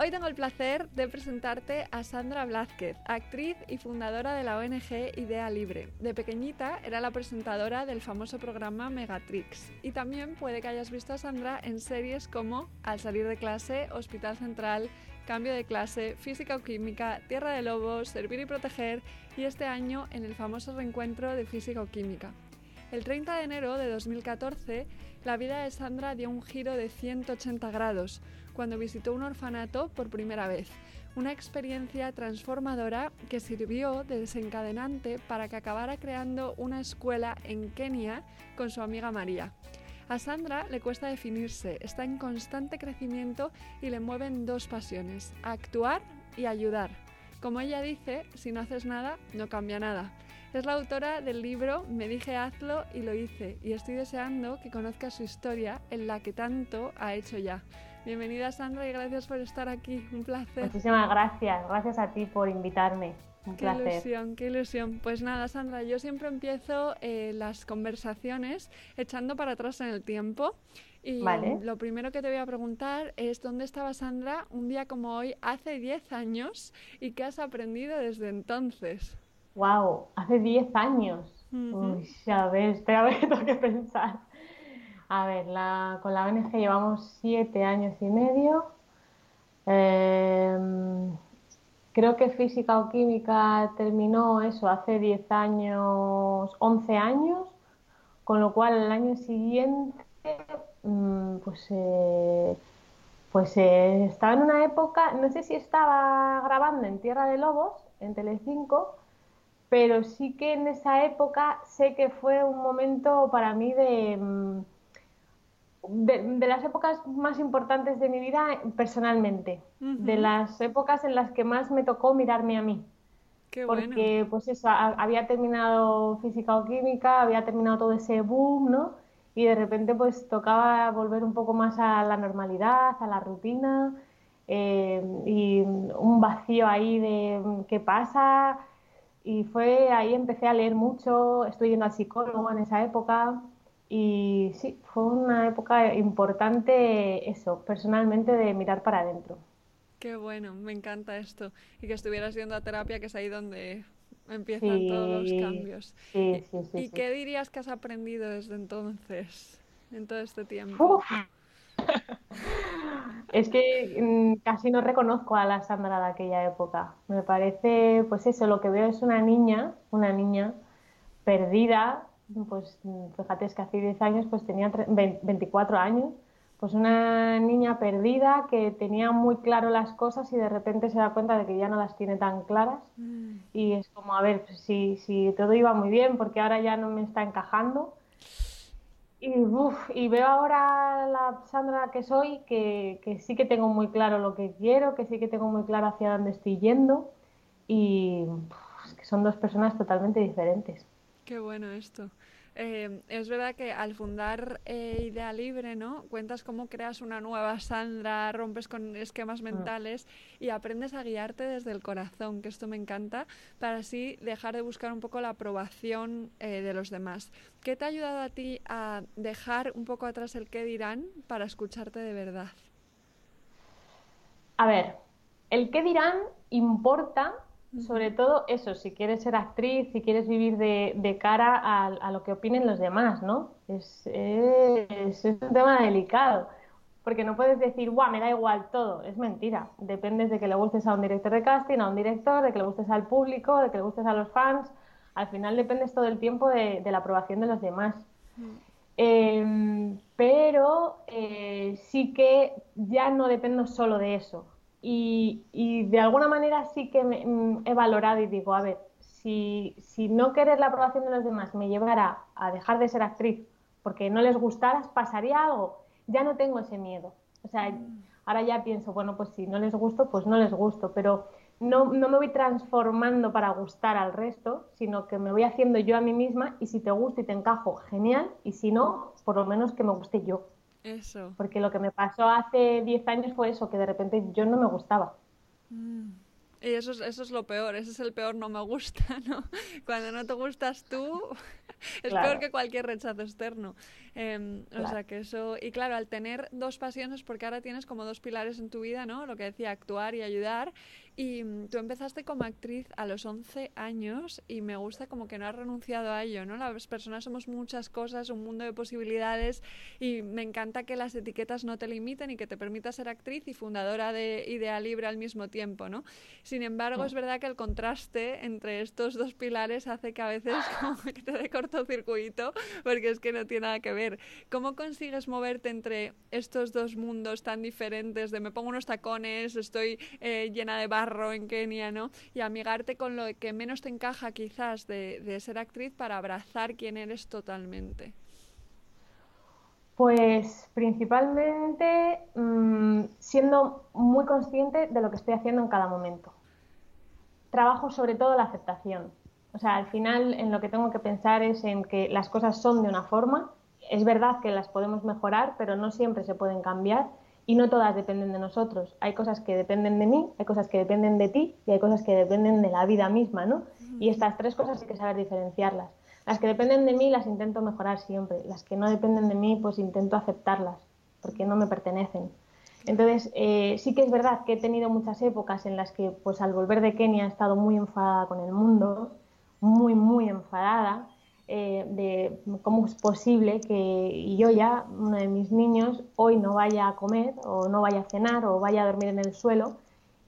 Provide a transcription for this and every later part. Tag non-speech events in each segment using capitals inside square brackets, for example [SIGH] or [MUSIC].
Hoy tengo el placer de presentarte a Sandra Blázquez, actriz y fundadora de la ONG Idea Libre. De pequeñita era la presentadora del famoso programa Megatrix y también puede que hayas visto a Sandra en series como Al salir de clase, Hospital Central, Cambio de clase, Física o Química, Tierra de Lobos, Servir y Proteger y este año en el famoso reencuentro de Física o Química. El 30 de enero de 2014, la vida de Sandra dio un giro de 180 grados cuando visitó un orfanato por primera vez, una experiencia transformadora que sirvió de desencadenante para que acabara creando una escuela en Kenia con su amiga María. A Sandra le cuesta definirse, está en constante crecimiento y le mueven dos pasiones, actuar y ayudar. Como ella dice, si no haces nada, no cambia nada. Es la autora del libro Me dije hazlo y lo hice y estoy deseando que conozcas su historia en la que tanto ha hecho ya. Bienvenida Sandra y gracias por estar aquí, un placer. Muchísimas gracias, gracias a ti por invitarme. Un qué ilusión, qué ilusión. Pues nada, Sandra, yo siempre empiezo eh, las conversaciones echando para atrás en el tiempo. Y lo primero que te voy a preguntar es dónde estaba Sandra un día como hoy, hace 10 años, y qué has aprendido desde entonces. Wow, hace 10 años. Uy, a ver, espera, [LAUGHS] a ver, tengo que pensar. A ver, la, con la ONG llevamos 7 años y medio. Em, creo que física o química terminó eso hace 10 años, 11 años, con lo cual el año siguiente, mm, pues, eh, pues eh, estaba en una época, no sé si estaba grabando en Tierra de Lobos, en Telecinco, pero sí que en esa época sé que fue un momento para mí de, mm, de, las épocas más importantes de mi vida personalmente, de las épocas en las que más me tocó mirarme a mí. Qué porque pues eso, había terminado física o química, había terminado todo ese boom, ¿no? Y de repente pues tocaba volver un poco más a la normalidad, a la rutina, eh, y un vacío ahí de qué pasa, y fue ahí empecé a leer mucho, estoy yendo al psicólogo en esa época y sí, fue una época importante eso, personalmente de mirar para adentro. Qué bueno, me encanta esto. Y que estuvieras yendo a terapia, que es ahí donde empiezan todos los cambios. Sí, sí, sí, ¿Y qué dirías que has aprendido desde entonces, en todo este tiempo? Es que mm, casi no reconozco a la Sandra de aquella época. Me parece, pues eso, lo que veo es una niña, una niña perdida, pues fíjate, es que hace 10 años pues tenía 24 años, pues una niña perdida que tenía muy claro las cosas y de repente se da cuenta de que ya no las tiene tan claras mm. y es como, a ver, pues si, si todo iba muy bien, porque ahora ya no me está encajando y, y veo ahora la Sandra que soy, que, que, sí que tengo muy claro lo que quiero, que sí que tengo muy claro hacia dónde estoy yendo y que son dos personas totalmente diferentes. Qué bueno esto. Eh, es verdad que al fundar eh, Idea Libre, ¿no? Cuentas cómo creas una nueva Sandra, rompes con esquemas ah. mentales y aprendes a guiarte desde el corazón, que esto me encanta, para así dejar de buscar un poco la aprobación eh, de los demás. ¿Qué te ha ayudado a ti a dejar un poco atrás el qué dirán para escucharte de verdad? A ver, el qué dirán importa sobre todo eso, si quieres ser actriz, si quieres vivir de, cara a, lo que opinen los demás, ¿no? Es, es, un tema delicado, porque no puedes decir, guau, me da igual todo, es mentira. Depende de que le gustes a un director de casting, a un director, de que le gustes al público, de que le gustes a los fans. Al final dependes todo el tiempo de, la aprobación de los demás. Em, pero eh, sí que ya no dependo solo de eso y, de alguna manera sí que mm, he valorado y digo, a ver, si, si, no querer la aprobación de los demás me llevara a dejar de ser actriz porque no les gustaras, pasaría algo. Ya no tengo ese miedo. O sea, mm. ahora ya pienso, bueno, pues si no les gusto, pues no les gusto. Pero no, no, me voy transformando para gustar al resto, sino que me voy haciendo yo a mí misma y si te gusta y te encajo, genial, y si no, por lo menos que me guste yo. Eso. Porque lo que me pasó hace 10 años fue eso, que de repente yo no me gustaba. Mm. Y eso es, eso es lo peor, ese es el peor no me gusta, [LAUGHS] ¿no? Cuando no te gustas tú, [LAUGHS] es peor que cualquier rechazo externo. Em, o sea que eso, y claro, al tener dos pasiones, porque ahora tienes como dos pilares en tu vida, ¿no? Lo que decía, actuar y ayudar, y mm, tú empezaste como actriz a los 11 años y me gusta como que no has renunciado a ello, ¿no? Las personas somos muchas cosas, un mundo de posibilidades y me encanta que las etiquetas no te limiten y que te permita ser actriz y fundadora de Idea Libre al mismo tiempo, ¿no? Sin embargo, es verdad que el contraste entre estos dos pilares hace que a veces [LAUGHS] como que te dé cortocircuito porque es que no tiene nada que ver. ¿Cómo consigues moverte entre estos dos mundos tan diferentes de me pongo unos tacones, estoy eh, llena de barro, en Kenia, ¿no? Y amigarte con lo que menos te encaja quizás de, ser actriz para abrazar quién eres totalmente. Pues principalmente mm, siendo muy consciente de lo que estoy haciendo en cada momento. Trabajo sobre todo la aceptación. O sea, al final en lo que tengo que pensar es en que las cosas son de una forma. Es verdad que las podemos mejorar, pero no siempre se pueden cambiar y no todas dependen de nosotros. Hay cosas que dependen de mí, hay cosas que dependen de ti y hay cosas que dependen de la vida misma, ¿no? Y estas tres cosas hay que saber diferenciarlas. Las que dependen de mí las intento mejorar siempre, las que no dependen de mí pues intento aceptarlas, porque no me pertenecen. Entonces, eh, sí que es verdad que he tenido muchas épocas en las que pues al volver de Kenia he estado muy enfadada con el mundo, muy, muy enfadada, eh, de cómo es posible que yo ya, uno de mis niños, hoy no vaya a comer o no vaya a cenar o vaya a dormir en el suelo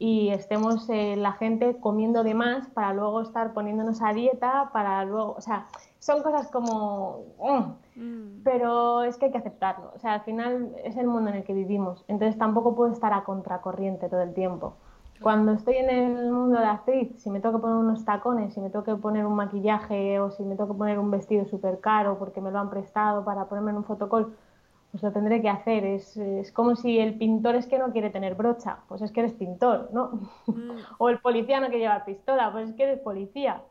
y estemos eh, la gente comiendo de más para luego estar poniéndonos a dieta, para luego, o sea, son cosas como... Mm, mm. Pero es que hay que aceptarlo, o sea, al final es el mundo en el que vivimos, entonces tampoco puedo estar a contracorriente todo el tiempo. Cuando estoy en el mundo de actriz, si me tengo que poner unos tacones, si me tengo que poner un maquillaje o si me tengo que poner un vestido súper caro porque me lo han prestado para ponerme en un fotocall, pues lo tendré que hacer. Es, es, como si el pintor es que no quiere tener brocha, pues es que eres pintor, ¿no? Mm. [LAUGHS] o el policía no quiere llevar pistola, pues es que eres policía.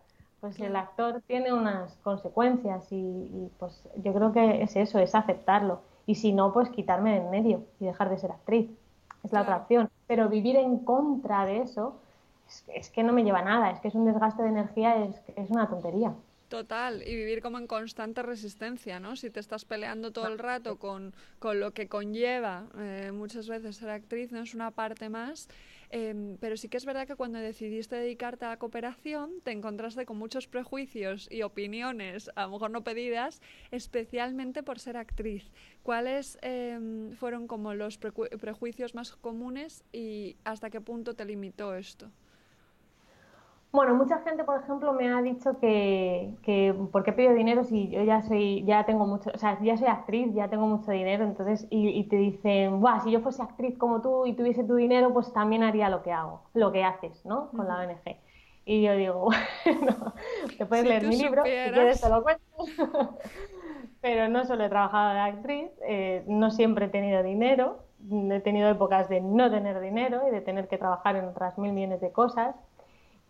Pues el actor tiene unas consecuencias y, y, pues yo creo que es eso, es aceptarlo. Y si no, pues quitarme de en medio y dejar de ser actriz es la otra opción. Pero vivir en contra de eso es, que no me lleva a nada, es que es un desgaste de energía, es, es una tontería. Total, y vivir como en constante resistencia, ¿no? Si te estás peleando todo el rato con, con lo que conlleva eh, muchas veces ser actriz, no es una parte más Em, pero sí que es verdad que cuando decidiste dedicarte a la cooperación te encontraste con muchos prejuicios y opiniones, a lo mejor no pedidas, especialmente por ser actriz. ¿Cuáles em, fueron como los prejuicios más comunes y hasta qué punto te limitó esto? Bueno, mucha gente, por ejemplo, me ha dicho que, que ¿por qué pido dinero si yo ya soy, ya tengo mucho, o sea, ya soy actriz, ya tengo mucho dinero, entonces, y, te dicen, Buah, si yo fuese actriz como tú y tuviese tu dinero, pues también haría lo que hago, lo que haces, ¿no? Con la ONG. Y yo digo, [LAUGHS] bueno, te puedes leer mi libro, si quieres te lo cuento. [LAUGHS] Pero no solo he trabajado de actriz, eh, no siempre he tenido dinero, he tenido épocas de no tener dinero y de tener que trabajar en otras mil millones de cosas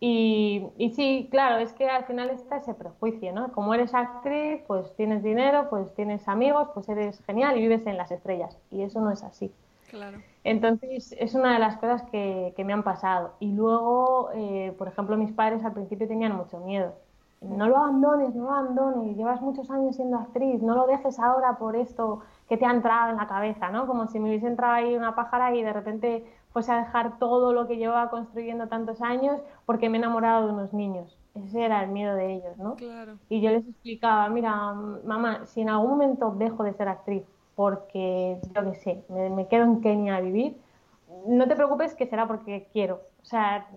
y, y, sí, claro, es que al final está ese prejuicio, ¿no? Como eres actriz, pues tienes dinero, pues tienes amigos, pues eres genial y vives en las estrellas. Y eso no es así. Claro. Entonces, es una de las cosas que, que me han pasado. Y luego, eh, por ejemplo, mis padres al principio tenían mucho miedo. No lo abandones, no lo abandones, llevas muchos años siendo actriz, no lo dejes ahora por esto que te ha entrado en la cabeza, ¿no? Como si me hubiese entrado ahí una pájara y de repente fuese a dejar todo lo que llevaba construyendo tantos años porque me he enamorado de unos niños. Ese era el miedo de ellos, ¿no? Claro. Y yo les explicaba, mira, mamá, si en algún momento dejo de ser actriz porque, yo qué sé, me, quedo en Kenia a vivir, no te preocupes que será porque quiero. O sea,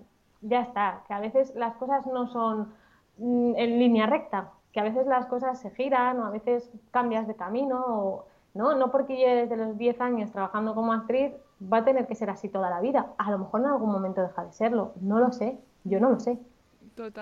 ya está, que a veces las cosas no son mm, en línea recta, que a veces las cosas se giran o a veces cambias de camino o, ¿no? No porque yo desde los 10 años trabajando como actriz va a tener que ser así toda la vida. A lo mejor en algún momento deja de serlo. No lo sé. Yo no lo sé.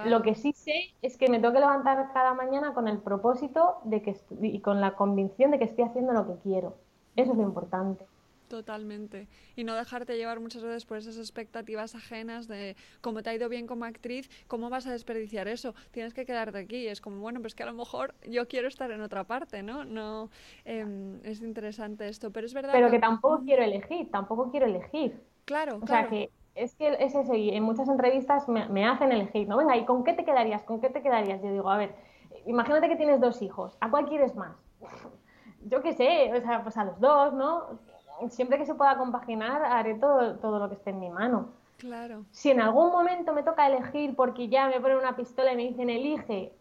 Lo que sí sé es que me tengo que levantar cada mañana con el propósito de que y con la convicción de que estoy haciendo lo que quiero. Eso es lo importante. Totalmente. Y no dejarte llevar muchas veces por esas expectativas ajenas de cómo te ha ido bien como actriz, cómo vas a desperdiciar eso. Tienes que quedarte aquí. Es como, bueno, pues que a lo mejor yo quiero estar en otra parte, ¿no? no em, es interesante esto, pero es verdad. Pero que, tampoco quiero elegir, tampoco quiero elegir. Claro, o sea que es que es eso, y en muchas entrevistas me, me hacen elegir, ¿no? Venga, ¿y con qué te quedarías? ¿Con qué te quedarías? Yo digo, a ver, imagínate que tienes dos hijos, ¿a cuál quieres más? [LAUGHS] Yo qué sé, o sea, pues a los dos, ¿no? Siempre que se pueda compaginar, haré todo, todo lo que esté en mi mano. Claro. Si en algún momento me toca elegir porque ya me ponen una pistola y me dicen elige,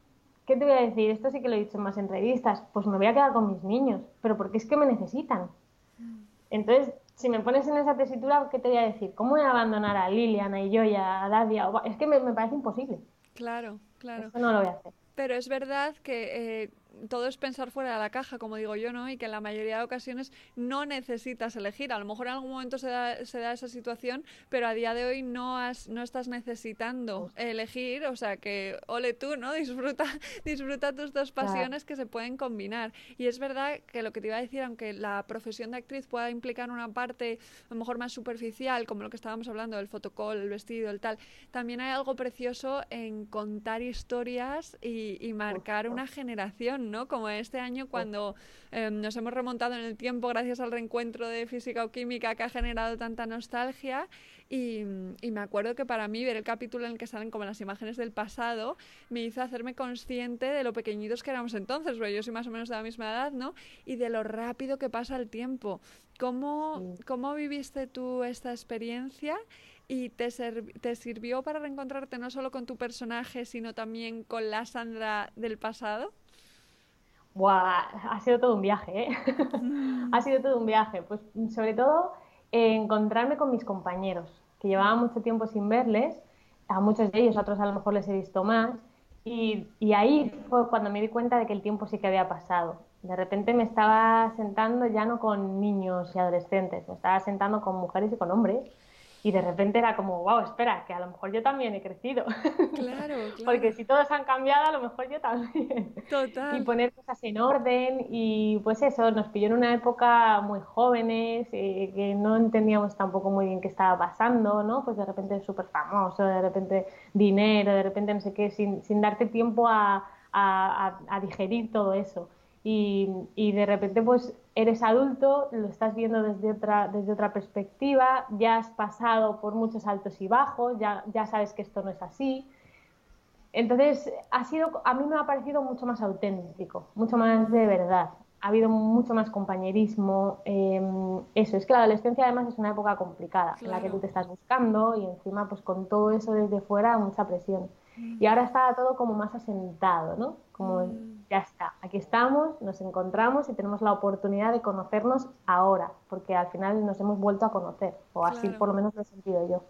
¿qué te voy a decir? Esto sí que lo he dicho en más entrevistas. Pues me voy a quedar con mis niños, pero porque es que me necesitan. Mm. Entonces, si me pones en esa tesitura, ¿qué te voy a decir? ¿Cómo voy a abandonar a Liliana y yo y a Dadia? Es que me, me parece imposible. Claro, claro. Eso no lo voy a hacer. Pero es verdad que eh, todo es pensar fuera de la caja, como digo yo, ¿no? Y que en la mayoría de ocasiones no necesitas elegir. A lo mejor en algún momento se da, se da esa situación, pero a día de hoy no, has, no estás necesitando elegir. O sea, que ole tú, ¿no? [LAUGHS] Disfruta, disfruta tus dos pasiones que se pueden combinar. Y es verdad que lo que te iba a decir, aunque la profesión de actriz pueda implicar una parte a lo mejor más superficial, como lo que estábamos hablando, del fotocall, el vestido, el tal, también hay algo precioso en contar historias y, y marcar una generación ¿no? Como este año cuando em, nos hemos remontado en el tiempo gracias al reencuentro de física o química que ha generado tanta nostalgia. Y, me acuerdo que para mí ver el capítulo en el que salen como las imágenes del pasado me hizo hacerme consciente de lo pequeñitos que éramos entonces, porque yo soy más o menos de la misma edad, ¿no? Y de lo rápido que pasa el tiempo. ¿Cómo, ¿cómo viviste tú esta experiencia? y te, te, sirvió para reencontrarte no solo con tu personaje, sino también con la Sandra del pasado? Ha sido todo un viaje, ¿eh? [LAUGHS] Mm. ha sido todo un viaje. Pues sobre todo encontrarme con mis compañeros, que llevaba mucho tiempo sin verles, a muchos de ellos, a otros a lo mejor les he visto más, y, y ahí fue cuando me di cuenta de que el tiempo sí que había pasado. De repente me estaba sentando ya no con niños y adolescentes, me estaba sentando con mujeres y con hombres y de repente era como, wow, espera, que a lo mejor yo también he crecido. Claro, [LAUGHS] claro. Porque si todos han cambiado, a lo mejor yo también. Total. Y poner cosas en orden y pues eso, nos pilló en una época muy jóvenes, eh, que no entendíamos tampoco muy bien qué estaba pasando, ¿no? Pues de repente súper famoso, de repente dinero, de repente no sé qué, sin, sin darte tiempo a, a, a digerir todo eso y, y, de repente pues eres adulto, lo estás viendo desde otra, desde otra perspectiva, ya has pasado por muchos altos y bajos, ya, ya sabes que esto no es así. Entonces, ha sido, a mí me ha parecido mucho más auténtico, mucho más de verdad. Ha habido mucho más compañerismo. Em, eso, es que la adolescencia además es una época complicada, en la que tú te estás buscando y encima pues con todo eso desde fuera mucha presión. Y ahora está todo como más asentado, ¿no? Como mm. Ya está, aquí estamos, nos encontramos y tenemos la oportunidad de conocernos ahora, porque al final nos hemos vuelto a conocer, o así por lo menos lo he sentido yo.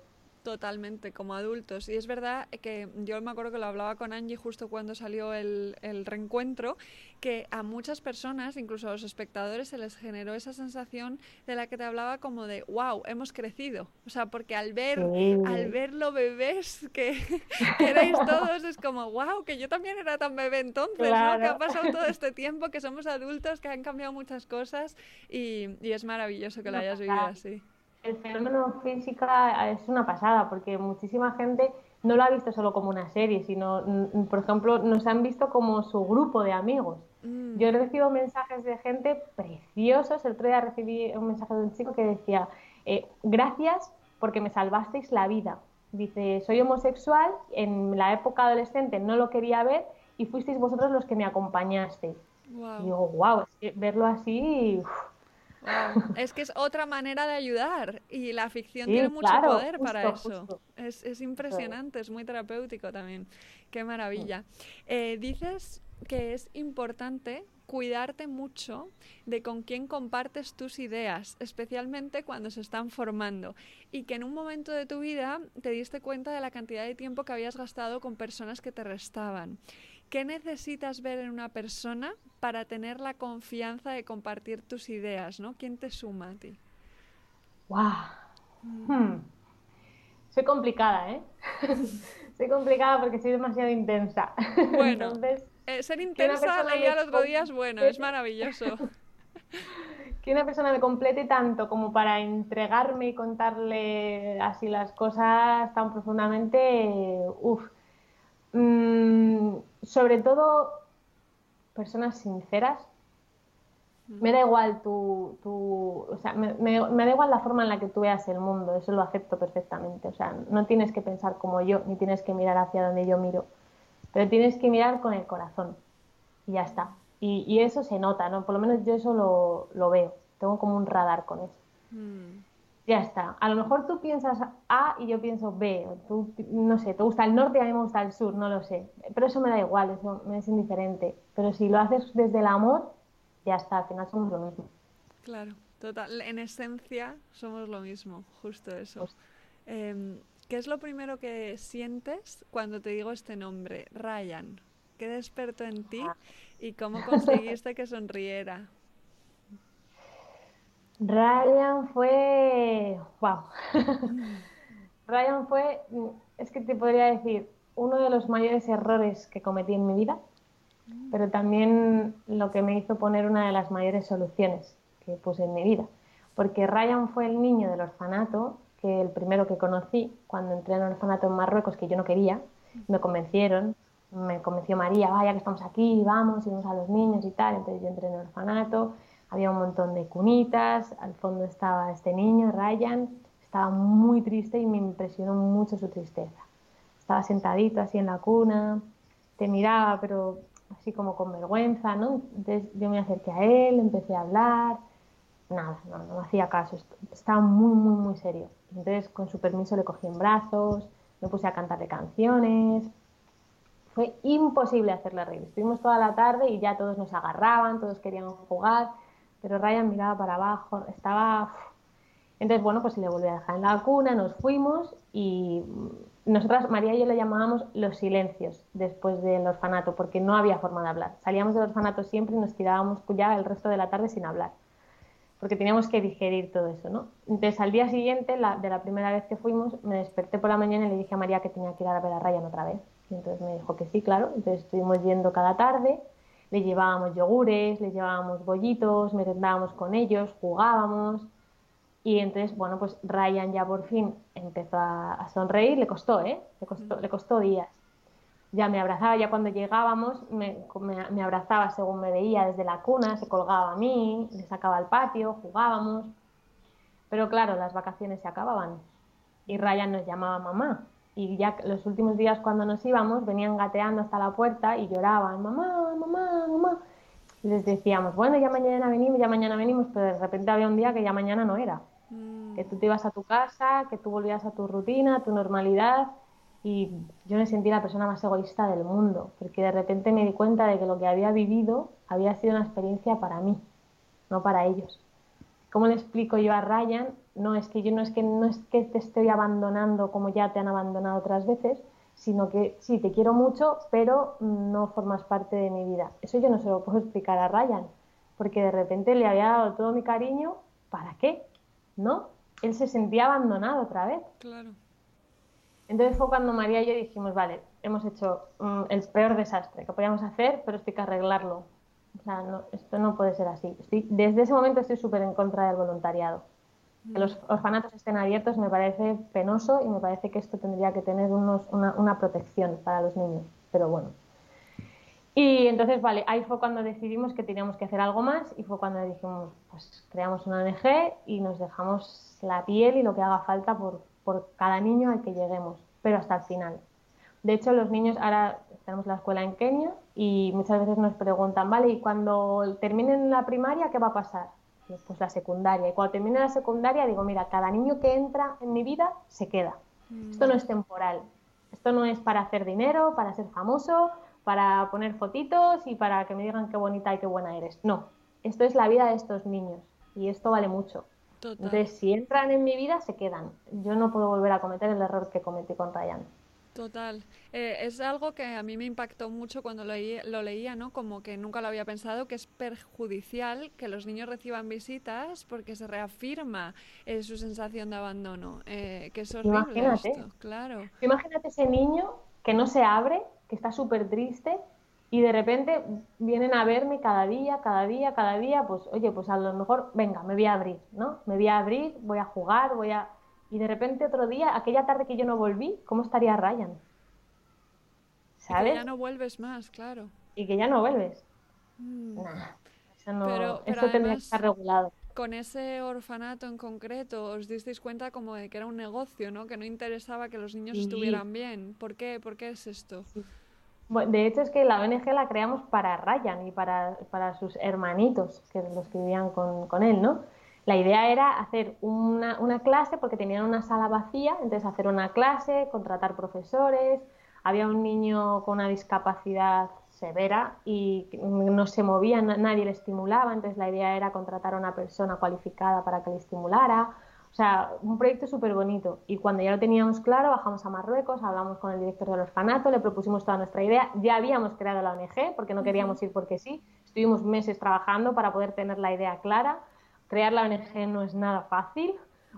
Totalmente, como adultos. Y es verdad que yo me acuerdo que lo hablaba con Angie justo cuando salió el, el, reencuentro, que a muchas personas, incluso a los espectadores, se les generó esa sensación de la que te hablaba como de, wow, hemos crecido. O sea, porque al ver, al ver lo bebés que, [LAUGHS] que erais todos, es como, wow, que yo también era tan bebé entonces, ¿no? Que ha pasado todo este [LAUGHS] tiempo, que somos adultos, que han cambiado muchas cosas y, y es maravilloso que lo hayas vivido así el fenómeno física es una pasada, porque muchísima gente no lo ha visto solo como una serie, sino, mm, por ejemplo, nos han visto como su grupo de amigos. Mm. Yo he recibido mensajes de gente preciosos. El otro día recibí un mensaje de un chico que decía, eh, gracias porque me salvasteis la vida. Dice, soy homosexual, en la época adolescente no lo quería ver y fuisteis vosotros los que me acompañasteis. Y digo, wow, verlo así... Es que es otra manera de ayudar y la ficción tiene mucho poder para eso. Es, es, impresionante, es muy terapéutico también. Qué maravilla. Eh, dices que es importante cuidarte mucho de con quién compartes tus ideas, especialmente cuando se están formando, y que en un momento de tu vida te diste cuenta de la cantidad de tiempo que habías gastado con personas que te restaban. ¿Qué necesitas ver en una persona para tener la confianza de compartir tus ideas? ¿no? ¿Quién te suma a ti? ¡Wow! Hmm. Soy complicada, ¿eh? [LAUGHS] soy complicada porque soy demasiado intensa. [LAUGHS] Bueno, eh, ser intensa, leía el otro día, es bueno, es maravilloso. [LAUGHS] que una persona me complete tanto como para entregarme y contarle así las cosas tan profundamente, uff. Mm, sobre todo personas sinceras. Me da igual tu, tu o sea, me, me, da igual la forma en la que tú veas el mundo, eso lo acepto perfectamente. O sea, no tienes que pensar como yo, ni tienes que mirar hacia donde yo miro, pero tienes que mirar con el corazón y ya está. Y, eso se nota, ¿no? Por lo menos yo eso lo, lo veo. Tengo como un radar con eso. Mm. Ya está. A lo mejor tú piensas A y yo pienso B. O tú, no sé, te gusta el norte y a mí me gusta el sur, no lo sé. Pero eso me da igual, eso me es indiferente. Pero si lo haces desde el amor, ya está, al final somos lo mismo. Claro, total. En esencia somos lo mismo, justo eso. Pues em, ¿Qué es lo primero que sientes cuando te digo este nombre, Ryan? ¿Qué despertó en ti ah. y cómo [LAUGHS] conseguiste que sonriera? Ryan fue. ¡Wow! [LAUGHS] Ryan fue. Es que te podría decir, uno de los mayores errores que cometí en mi vida, pero también lo que me hizo poner una de las mayores soluciones que puse en mi vida. Porque Ryan fue el niño del orfanato, que el primero que conocí cuando entré en el orfanato en Marruecos, que yo no quería, me convencieron, me convenció María, vaya que estamos aquí, vamos, y vamos a los niños y tal. Entonces yo entré en el orfanato, había un montón de cunitas, al fondo estaba este niño, Ryan, estaba muy triste y me impresionó mucho su tristeza. Estaba sentadito así en la cuna, te miraba, pero así como con vergüenza, ¿no? Entonces yo me acerqué a él, empecé a hablar, nada, no, no hacía caso, estaba muy, muy, muy serio. Entonces con su permiso le cogí en brazos, me puse a cantarle canciones, fue imposible hacerle reír. Estuvimos toda la tarde y ya todos nos agarraban, todos querían jugar, pero Ryan miraba para abajo, estaba... Entonces, bueno, pues le volví a dejar en la cuna, nos fuimos y nosotras, María y yo le llamábamos los silencios después del orfanato, porque no había forma de hablar. Salíamos del orfanato siempre y nos tirábamos ya el resto de la tarde sin hablar, porque teníamos que digerir todo eso, ¿no? Entonces, al día siguiente, de la primera vez que fuimos, me desperté por la mañana y le dije a María que tenía que ir a ver a Ryan otra vez. Y entonces me dijo que sí, claro. Entonces estuvimos yendo cada tarde, le llevábamos yogures, le llevábamos bollitos, merendábamos con ellos, jugábamos. Y entonces, bueno, pues Ryan ya por fin empezó a, sonreír, le costó, ¿eh? Le costó, le costó días. Ya me abrazaba, ya cuando llegábamos, me, me, abrazaba según me veía desde la cuna, se colgaba a mí, le sacaba al patio, jugábamos. Pero claro, las vacaciones se acababan y Ryan nos llamaba mamá y ya los últimos días cuando nos íbamos venían gateando hasta la puerta y lloraban, mamá, mamá, mamá. Y les decíamos, bueno, ya mañana venimos, ya mañana venimos, pero de repente había un día que ya mañana no era. Mm. Que tú te ibas a tu casa, que tú volvías a tu rutina, a tu normalidad. Y yo me sentí la persona más egoísta del mundo, porque de repente me di cuenta de que lo que había vivido había sido una experiencia para mí, no para ellos. ¿Cómo le explico yo a Ryan no es que yo no es que no es que te estoy abandonando como ya te han abandonado otras veces, sino que sí, te quiero mucho, pero no formas parte de mi vida. Eso yo no se lo puedo explicar a Ryan, porque de repente le había dado todo mi cariño, ¿para qué? ¿No? Él se sentía abandonado otra vez. Claro. Entonces fue cuando María y yo dijimos, vale, hemos hecho mm, el peor desastre que podíamos hacer, pero esto hay que arreglarlo. O sea, no, esto no puede ser así. desde ese momento estoy súper en contra del voluntariado. Que los orfanatos estén abiertos me parece penoso y me parece que esto tendría que tener unos, una, protección para los niños. Pero bueno. Y entonces, vale, ahí fue cuando decidimos que teníamos que hacer algo más y fue cuando dijimos, pues creamos una ONG y nos dejamos la piel y lo que haga falta por, por cada niño al que lleguemos, pero hasta el final. De hecho, los niños, ahora tenemos la escuela en Kenia y muchas veces nos preguntan, vale, y cuando terminen la primaria, ¿qué va a pasar? Pues la secundaria. Y cuando termine la secundaria digo, mira, cada niño que entra en mi vida se queda. Esto no es temporal. Esto no es para hacer dinero, para ser famoso, para poner fotitos y para que me digan qué bonita y qué buena eres. No, esto es la vida de estos niños y esto vale mucho. Entonces, si entran en mi vida, se quedan. Yo no puedo volver a cometer el error que cometí con Ryan. Total. Eh, es algo que a mí me impactó mucho cuando lo, lo, leía, ¿no? Como que nunca lo había pensado, que es perjudicial que los niños reciban visitas porque se reafirma eh, su sensación de abandono. Eh, que es horrible Imagínate. claro. Imagínate ese niño que no se abre, que está súper triste Y de repente vienen a verme cada día, cada día, cada día, pues oye, pues a lo mejor, venga, me voy a abrir, ¿no? Me voy a abrir, voy a jugar, voy a... Y de repente otro día, aquella tarde que yo no volví, ¿cómo estaría Ryan? ¿Sabes? Y que ya no vuelves más, claro. Y que ya no vuelves. Mm. eso no, eso tendría que estar regulado. Con ese orfanato en concreto, os disteis cuenta como de que era un negocio, ¿no? Que no interesaba que los niños estuvieran bien. ¿Por qué? ¿Por qué es esto? de hecho, es que la ONG la creamos para Ryan y para, para sus hermanitos, que los que vivían con, con él, ¿no? La idea era hacer una, una, clase porque tenían una sala vacía, entonces hacer una clase, contratar profesores. Había un niño con una discapacidad severa y no se movía, nadie le estimulaba, entonces la idea era contratar a una persona cualificada para que le estimulara. O sea, un proyecto súper bonito. Y cuando ya lo teníamos claro, bajamos a Marruecos, hablamos con el director del orfanato, le propusimos toda nuestra idea. Ya habíamos creado la ONG, porque no queríamos ir porque sí. Estuvimos meses trabajando para poder tener la idea clara. Crear la ONG no es nada fácil,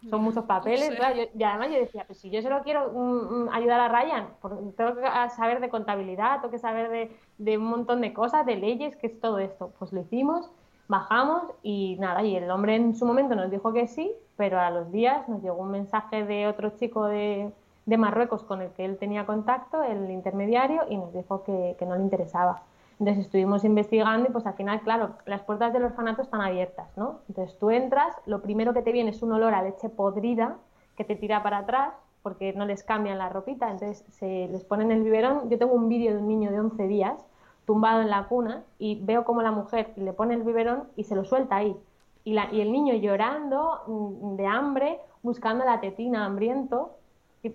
son muchos papeles. y además yo decía, pues si yo solo quiero mm, mm, ayudar a Ryan, tengo que saber de contabilidad, tengo que saber de, de un montón de cosas, de leyes, que es todo esto. Pues lo hicimos bajamos y nada, y el hombre en su momento nos dijo que sí, pero a los días nos llegó un mensaje de otro chico de, de Marruecos con el que él tenía contacto, el intermediario, y nos dijo que, que, no le interesaba. Entonces estuvimos investigando y pues al final, claro, las puertas del orfanato están abiertas, ¿no? Entonces tú entras, lo primero que te viene es un olor a leche podrida que te tira para atrás porque no les cambian la ropita, entonces se les ponen el biberón. Yo tengo un vídeo de un niño de 11 días tumbado en la cuna y veo como la mujer le pone el biberón y se lo suelta ahí. Y, y el niño llorando mm, de hambre, buscando la tetina, hambriento,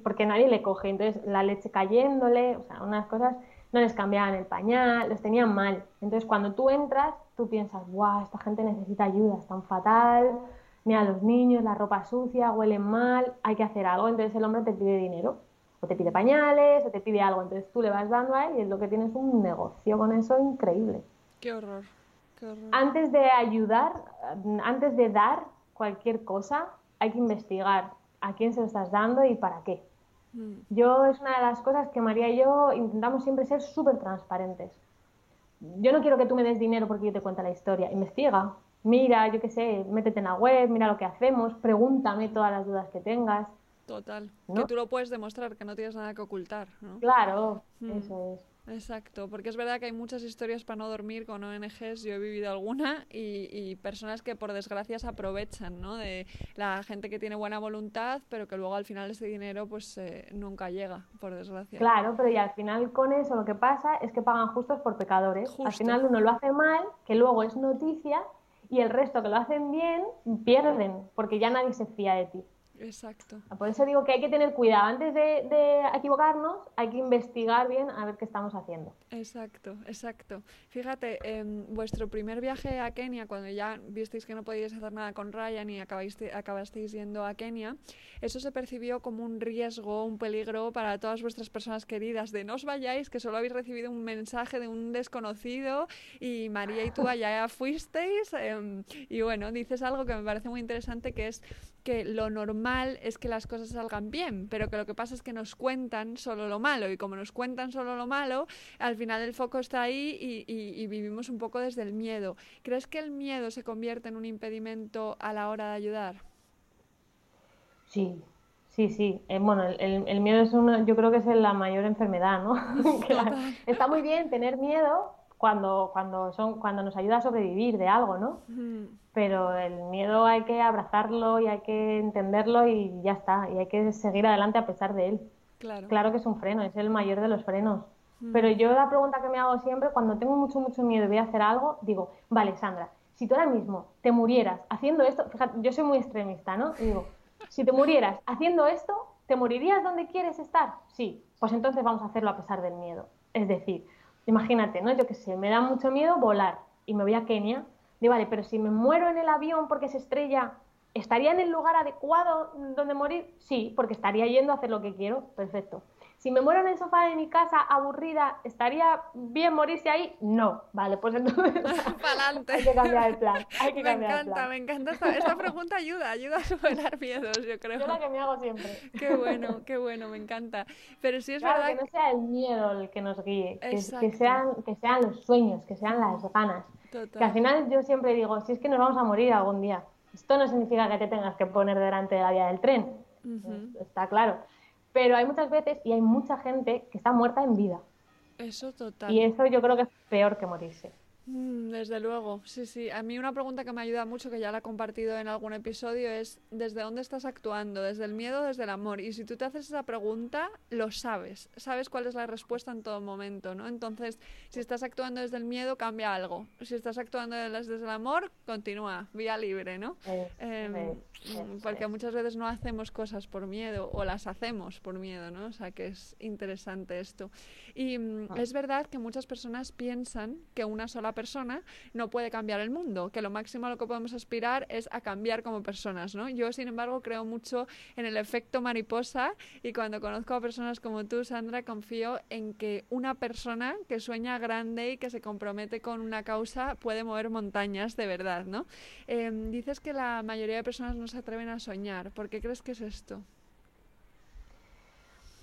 porque nadie le coge. Entonces la leche cayéndole, o sea, unas cosas, no les cambiaban el pañal, los tenían mal. Entonces cuando tú entras, tú piensas, guau, esta gente necesita ayuda, están fatal, mira los niños, la ropa sucia, huelen mal, hay que hacer algo. Entonces el hombre te pide dinero o te pide pañales, o te pide algo, entonces tú le vas dando a él y es lo que tienes un negocio con eso increíble. Qué horror, qué horror. Antes de ayudar, antes de dar cualquier cosa, hay que investigar a quién se lo estás dando y para qué. Yo es una de las cosas que María y yo intentamos siempre ser súper transparentes. Yo no quiero que tú me des dinero porque yo te cuente la historia. Investiga, mira, yo qué sé, métete en la web, mira lo que hacemos, pregúntame todas las dudas que tengas. Total. Que tú lo puedes demostrar, que no tienes nada que ocultar. ¿no? Claro, mm. eso es. Exacto, porque es verdad que hay muchas historias para no dormir con ONGs, yo he vivido alguna, y, personas que por desgracia se aprovechan, ¿no? De la gente que tiene buena voluntad, pero que luego al final ese dinero pues eh, nunca llega, por desgracia. Claro, pero y al final con eso lo que pasa es que pagan justos por pecadores. Al final uno lo hace mal, que luego es noticia, y el resto que lo hacen bien pierden, porque ya nadie se fía de ti. Exacto. Por eso digo que hay que tener cuidado. Antes de, equivocarnos, hay que investigar bien a ver qué estamos haciendo. Exacto, exacto. Fíjate, en vuestro primer viaje a Kenia, cuando ya visteis que no podíais hacer nada con Ryan y acabasteis yendo a Kenia, eso se percibió como un riesgo, un peligro para todas vuestras personas queridas, de no os vayáis, que solo habéis recibido un mensaje de un desconocido y María y tú allá fuisteis. Em, y bueno, dices algo que me parece muy interesante, que es que lo normal es que las cosas salgan bien, pero que lo que pasa es que nos cuentan solo lo malo y como nos cuentan solo lo malo, al final el foco está ahí y, vivimos un poco desde el miedo. ¿Crees que el miedo se convierte en un impedimento a la hora de ayudar? Sí, Sí, sí. Eh, bueno, el, miedo es uno, yo creo que es la mayor enfermedad, ¿no? [LAUGHS] está muy bien tener miedo cuando, cuando, son, cuando nos ayuda a sobrevivir de algo, ¿no? pero el miedo hay que abrazarlo y hay que entenderlo y ya está, y hay que seguir adelante a pesar de él. Claro. Claro que es un freno, es el mayor de los frenos. Mm. Pero yo la pregunta que me hago siempre, cuando tengo mucho, mucho miedo y voy a hacer algo, digo, vale, Sandra, si tú ahora mismo te murieras haciendo esto, fíjate, yo soy muy extremista, ¿no? Y digo, si te murieras haciendo esto, ¿te morirías donde quieres estar? Sí, pues entonces vamos a hacerlo a pesar del miedo. Es decir, imagínate, ¿no? Yo que sé, me da mucho miedo volar y me voy a Kenia Digo, vale, pero si me muero en el avión porque se estrella, ¿estaría en el lugar adecuado donde morir? Sí, porque estaría yendo a hacer lo que quiero, perfecto. Si me muero en el sofá de mi casa aburrida, ¿estaría bien morirse ahí? No. Vale, pues entonces [LAUGHS] hay que cambiar el plan. Hay que Me cambiar el encanta, plan. me encanta. Esta, esta pregunta ayuda, ayuda a superar miedos, yo creo. Yo la que me hago siempre. Qué bueno, qué bueno, me encanta. Pero sí es Claro, verdad que no sea el miedo el que nos guíe, que, que sean, que sean los sueños, que sean las ganas. Que al Total. final yo siempre digo, si es que nos vamos a morir algún día. Esto no significa que te tengas que poner delante de la vía del tren, Ujú. está claro. Pero hay muchas veces y hay mucha gente que está muerta en vida. Eso total. Y eso yo creo que es peor que morirse. Mm, Desde luego, sí, sí. A mí una pregunta que me ayuda mucho, que ya la he compartido en algún episodio, es ¿desde dónde estás actuando? ¿Desde el miedo o desde el amor? Y si tú te haces esa pregunta, lo sabes. Sabes cuál es la respuesta en todo momento, ¿no? Entonces, si estás actuando desde el miedo, cambia algo. Si estás actuando desde el amor, continúa, vía libre, ¿no? Es- Em, es- es- porque muchas veces no hacemos cosas por miedo o las hacemos por miedo, ¿no? O sea que es interesante esto. Y mm, Ah. es verdad que muchas personas piensan que una sola persona no puede cambiar el mundo, que lo máximo a lo que podemos aspirar es a cambiar como personas, ¿no? Yo, sin embargo, creo mucho en el efecto mariposa y cuando conozco a personas como tú, Sandra, confío en que una persona que sueña grande y que se compromete con una causa puede mover montañas de verdad, ¿no? Em, dices que la mayoría de personas no se atreven a soñar. ¿Por qué crees que es esto?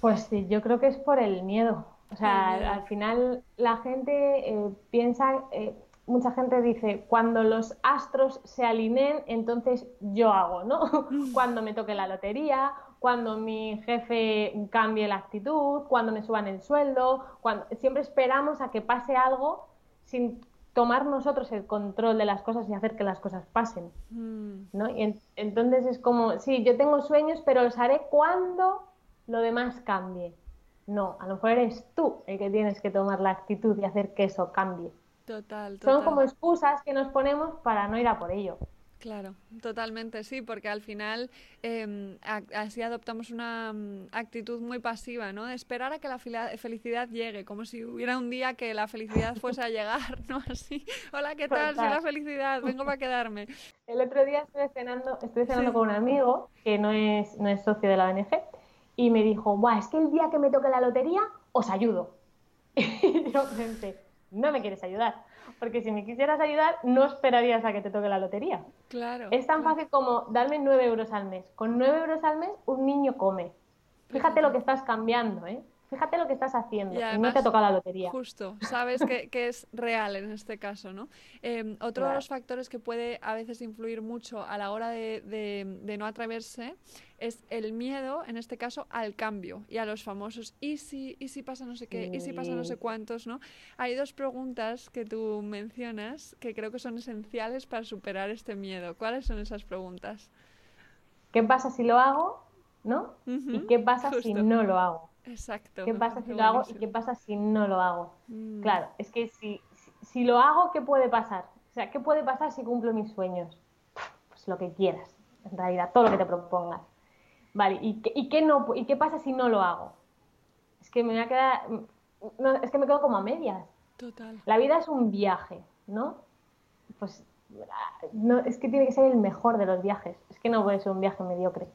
Pues sí, yo creo que es por el miedo. O sea, al final la gente eh, piensa, eh, mucha gente dice, cuando los astros se alineen, entonces yo hago, ¿no? [LAUGHS] Cuando me toque la lotería, cuando mi jefe cambie la actitud, cuando me suban el sueldo, cuando siempre esperamos a que pase algo sin tomar nosotros el control de las cosas y hacer que las cosas pasen. Mm, ¿no? Y en- entonces es como, sí, yo tengo sueños, pero los haré cuando lo demás cambie. No, a lo mejor eres tú el que tienes que tomar la actitud y hacer que eso cambie. total, Son total. como excusas que nos ponemos para no ir a por ello. Claro, totalmente, sí, porque al final em, así adoptamos una mm, actitud muy pasiva, ¿no? De esperar a que la felicidad llegue, como si hubiera un día que la felicidad fuese a llegar, [LAUGHS] ¿no? Así, hola, ¿qué tal? Soy la felicidad, vengo para quedarme. El otro día estuve cenando, estuve cenando Sí. con un amigo que no es, no es socio de la ONG y me dijo, Buah, es que el día que me toque la lotería os ayudo. [LAUGHS] Y yo pensé, no me quieres ayudar, porque si me quisieras ayudar no esperarías a que te toque la lotería. Claro. Es tan claro. fácil como darme 9 euros al mes. Con 9 euros al mes un niño come. Fíjate lo que estás cambiando, ¿eh? Fíjate lo que estás haciendo. Y no te ha tocado la lotería. Justo, sabes que, que es real en este caso, ¿no? Em, otro de los factores que puede a veces influir mucho a la hora de, de- de no atreverse es el miedo, en este caso, al cambio y a los famosos ¿y si, y si pasa no sé qué? ¿y si pasa no sé cuántos? ¿no? Hay dos preguntas que tú mencionas que creo que son esenciales para superar este miedo. ¿Cuáles son esas preguntas? ¿Qué pasa si lo hago? ¿No? ¿Y qué pasa si no lo hago? Exacto. ¿Qué pasa si lo hago y qué pasa si no lo hago? Mm, Claro, es que si, si, si lo hago, ¿qué puede pasar? O sea, ¿qué puede pasar si cumplo mis sueños? Pues lo que quieras, en realidad, todo lo que te propongas. Vale, ¿y qué, y qué no, ¿y qué pasa si no lo hago? Es que me voy a quedar, no, es que me quedo como a medias. Total. La vida es un viaje, ¿no? Pues no, es que tiene que ser el mejor de los viajes. Es que no puede ser un viaje mediocre.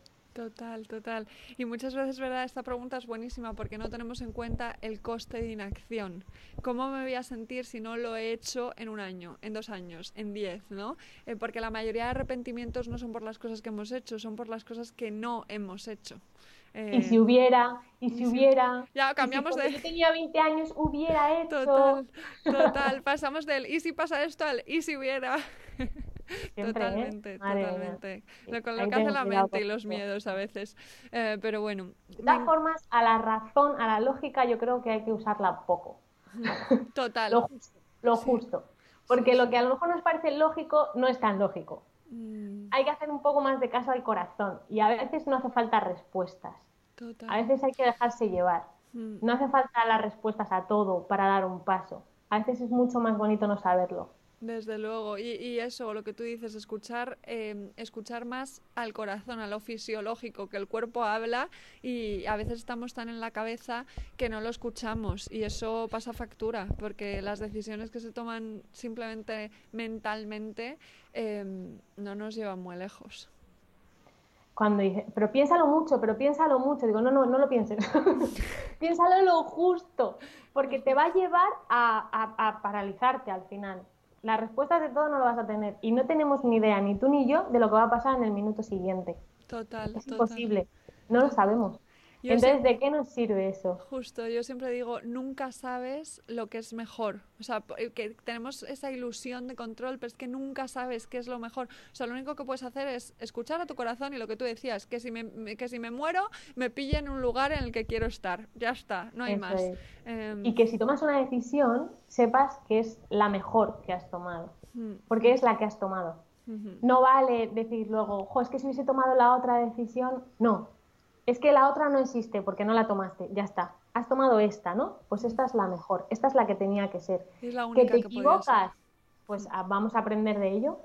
Total, total. Y muchas veces, ¿verdad? Esta pregunta es buenísima porque no tenemos en cuenta el coste de inacción. ¿Cómo me voy a sentir si no lo he hecho en un año, en dos años, en diez, ¿no? Eh, porque la mayoría de arrepentimientos no son por las cosas que hemos hecho, son por las cosas que no hemos hecho. Y si Eh, hubiera, y si si- hubiera. ya, y si cambiamos cuando de- yo tenía 20 años hubiera hecho. Total, total. Pasamos del ¿y si pasa esto? al ¿y si hubiera? [LAUGHS] Siempre, ¿eh? totalmente, totalmente. Sí, Lo, con lo que que hace la mente y los miedos a veces. Eh, pero bueno. De me todas en- formas, a la razón, a la lógica, yo creo que hay que usarla poco. [LAUGHS] Total. Lo justo. Lo Sí. justo. Porque Sí, lo que a lo mejor nos parece lógico no es tan lógico. Mm, Hay que hacer un poco más de caso al corazón. Y a veces no hace falta respuestas. total. A veces hay que dejarse llevar. Mm, No hace falta las respuestas a todo para dar un paso. A veces es mucho más bonito no saberlo. Desde luego, y, y eso, lo que tú dices, escuchar, eh, escuchar más al corazón, a lo fisiológico, que el cuerpo habla y a veces estamos tan en la cabeza que no lo escuchamos y eso pasa factura, porque las decisiones que se toman simplemente mentalmente eh, no nos llevan muy lejos. cuando dice, pero piénsalo mucho, pero piénsalo mucho, digo, no, no, no lo pienses, [LAUGHS] piénsalo lo justo, porque te va a llevar a, paralizarte al final. Las respuestas de todo no lo vas a tener y no tenemos ni idea, ni tú ni yo, de lo que va a pasar en el minuto siguiente. Total. Es imposible, no lo sabemos. Entonces, ¿de qué nos sirve eso? Justo, yo siempre digo, nunca sabes lo que es mejor. O sea, eh, que tenemos esa ilusión de control, pero es que nunca sabes qué es lo mejor. O sea, lo único que puedes hacer es escuchar a tu corazón y lo que tú decías, que si me, que si me muero, me pille en un lugar en el que quiero estar. Ya está, no hay más. Em, y que si tomas una decisión, sepas que es la mejor que has tomado, mm. porque es la que has tomado. No vale decir luego, jo, es que si hubiese tomado la otra decisión, no, es que la otra no existe porque no la tomaste, ya está. Has tomado esta, ¿no? Pues esta es la mejor, esta es la que tenía que ser. Es la única que te equivocas, pues vamos a aprender de ello.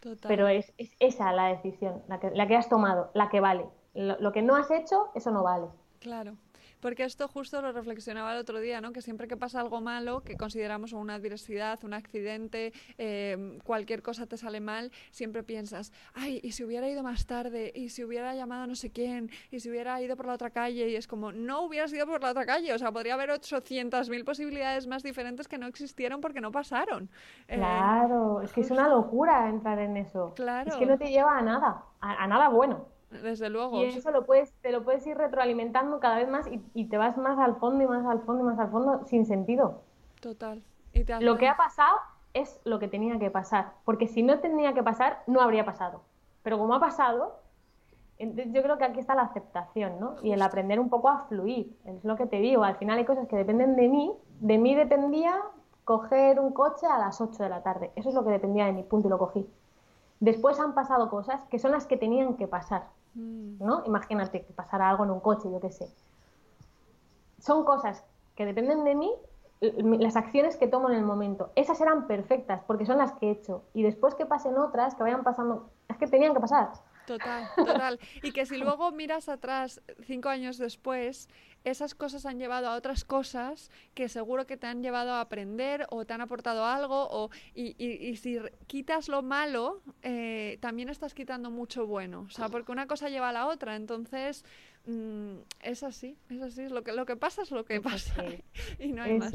Total. Pero es, esa la decisión, la que, la que has tomado, la que vale. lo que no has hecho, eso no vale. Claro. Porque esto justo lo reflexionaba el otro día, ¿no? Que siempre que pasa algo malo, que consideramos una adversidad, un accidente, em, cualquier cosa te sale mal, siempre piensas, ay, y si hubiera ido más tarde, y si hubiera llamado a no sé quién, y si hubiera ido por la otra calle, y es como, no hubieras ido por la otra calle, o sea, podría haber 800.000 posibilidades más diferentes que no existieron porque no pasaron. Eh, claro, es que es una locura entrar en eso. Claro. Es que no te lleva a nada, a nada bueno. Desde luego. Y eso lo puedes, te lo puedes ir retroalimentando cada vez más y, te vas más al fondo y más al fondo y más al fondo sin sentido. Total. Lo que ha pasado es lo que tenía que pasar, porque si no tenía que pasar, no habría pasado. Pero como ha pasado, yo creo que aquí está la aceptación, ¿no? Y el aprender un poco a fluir. Es lo que te digo, al final hay cosas que dependen de mí. De mí dependía coger un coche a las 8 de la tarde. Eso es lo que dependía de mi punto y lo cogí. Después han pasado cosas que son las que tenían que pasar. Mm. ¿no? Imagínate que pasara algo en un coche, yo qué sé. Son cosas que dependen de mí, las acciones que tomo en el momento. Esas eran perfectas porque son las que he hecho. Y después que pasen otras, que vayan pasando, es que tenían que pasar. Total, total. [LAUGHS] Y que si luego miras atrás cinco años después, esas cosas han llevado a otras cosas que seguro que te han llevado a aprender o te han aportado algo. O, y, y, si quitas lo malo, eh, también estás quitando mucho bueno. O sea, porque una cosa lleva a la otra. Entonces, mm, es así, es así. Lo que, lo que pasa es lo que pasa. [LAUGHS] y no hay más.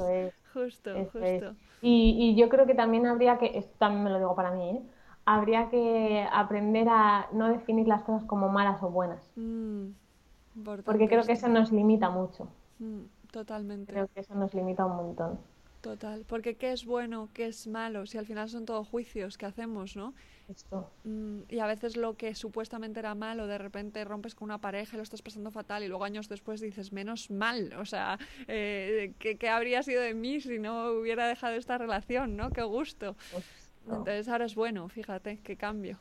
Justo, justo. Y, y, yo creo que también habría que, esto también me lo digo para mí, ¿eh? habría que aprender a no definir las cosas como malas o buenas. Mm, porque creo que eso nos limita mucho. Mm, totalmente. Creo que eso nos limita un montón. Total, porque qué es bueno, qué es malo, si al final son todos juicios que hacemos, ¿no? Esto. Mm, y a veces lo que supuestamente era malo, de repente rompes con una pareja y lo estás pasando fatal y luego años después dices, menos mal, o sea, eh, ¿qué, habría sido de mí si no hubiera dejado esta relación, ¿no? Qué gusto. Entonces ahora es bueno, fíjate, qué cambio.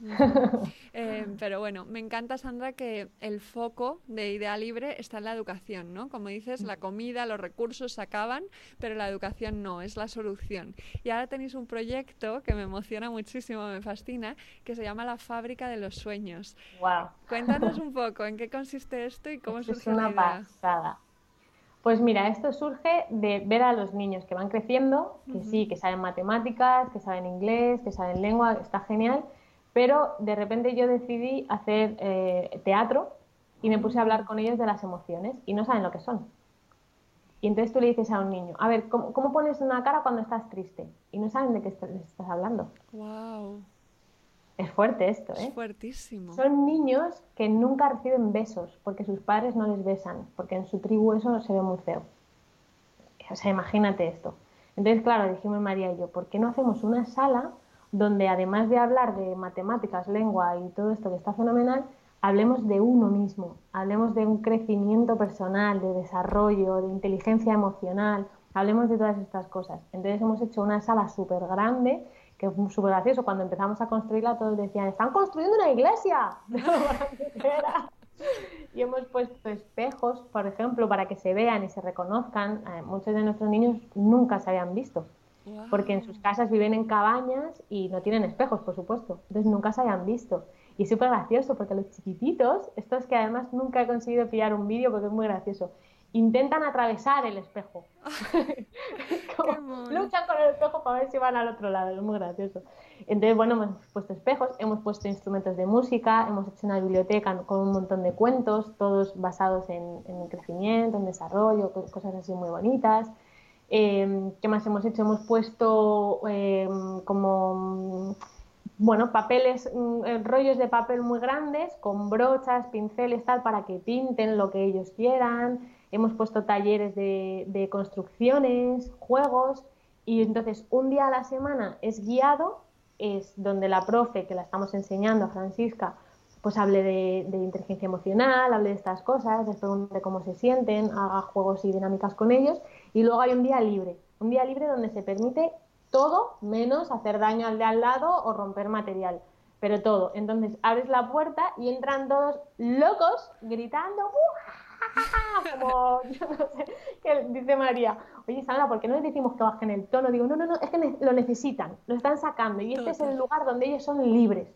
[LAUGHS] Eh, pero bueno, me encanta, Sandra, que el foco de Idea Libre está en la educación, ¿no? Como dices, la comida, los recursos se acaban, pero la educación no, es la solución. Y ahora tenéis un proyecto que me emociona muchísimo, me fascina, que se llama La Fábrica de los Sueños. Wow. Cuéntanos [LAUGHS] un poco en qué consiste esto y cómo Es una pasada. Pues mira, esto surge de ver a los niños que van creciendo, que sí, que saben matemáticas, que saben inglés, que saben lengua, está genial, pero de repente yo decidí hacer eh, teatro y me puse a hablar con ellos de las emociones y no saben lo que son. Y entonces tú le dices a un niño, a ver, ¿cómo, cómo pones una cara cuando estás triste? Y no saben de qué les estás hablando. Wow. Es fuerte esto, ¿eh? Es fuertísimo. Son niños que nunca reciben besos porque sus padres no les besan, porque en su tribu eso se ve muy feo. O sea, imagínate esto. Entonces, claro, dijimos María y yo, ¿por qué no hacemos una sala donde además de hablar de matemáticas, lengua y todo esto que está fenomenal, hablemos de uno mismo, hablemos de un crecimiento personal, de desarrollo, de inteligencia emocional, hablemos de todas estas cosas. Entonces hemos hecho una sala súper grande que es súper gracioso. Cuando empezamos a construirla, todos decían, están construyendo una iglesia. [LAUGHS] y hemos puesto espejos, por ejemplo, para que se vean y se reconozcan. Eh, muchos de nuestros niños nunca se habían visto, porque en sus casas viven en cabañas y no tienen espejos, por supuesto. Entonces nunca se habían visto. Y es súper gracioso, porque los chiquititos, estos que además nunca he conseguido pillar un vídeo porque es muy gracioso, intentan atravesar el espejo. [LAUGHS] luchan con el espejo para ver si van al otro lado, es muy gracioso. Entonces, bueno, hemos puesto espejos, hemos puesto instrumentos de música, hemos hecho una biblioteca con un montón de cuentos, todos basados en, en crecimiento, en desarrollo, cosas así muy bonitas. Eh, ¿Qué más hemos hecho? Hemos puesto eh, como bueno, papeles, mm, eh, rollos de papel muy grandes, con brochas, pinceles, tal, para que pinten lo que ellos quieran. Hemos puesto talleres de, construcciones, juegos, y entonces un día a la semana es guiado, es donde la profe que la estamos enseñando a Francisca, pues hable de, de inteligencia emocional, hable de estas cosas, les pregunte cómo se sienten, haga juegos y dinámicas con ellos, y luego hay un día libre, un día libre donde se permite todo menos hacer daño al de al lado o romper material, pero todo. Entonces abres la puerta y entran todos locos gritando, [LAUGHS] como, yo no sé, que dice María, oye Sandra, ¿por qué no les decimos que bajen el tono? Digo, no, no, no, es que lo necesitan, lo están sacando y este es el lugar donde ellos son libres.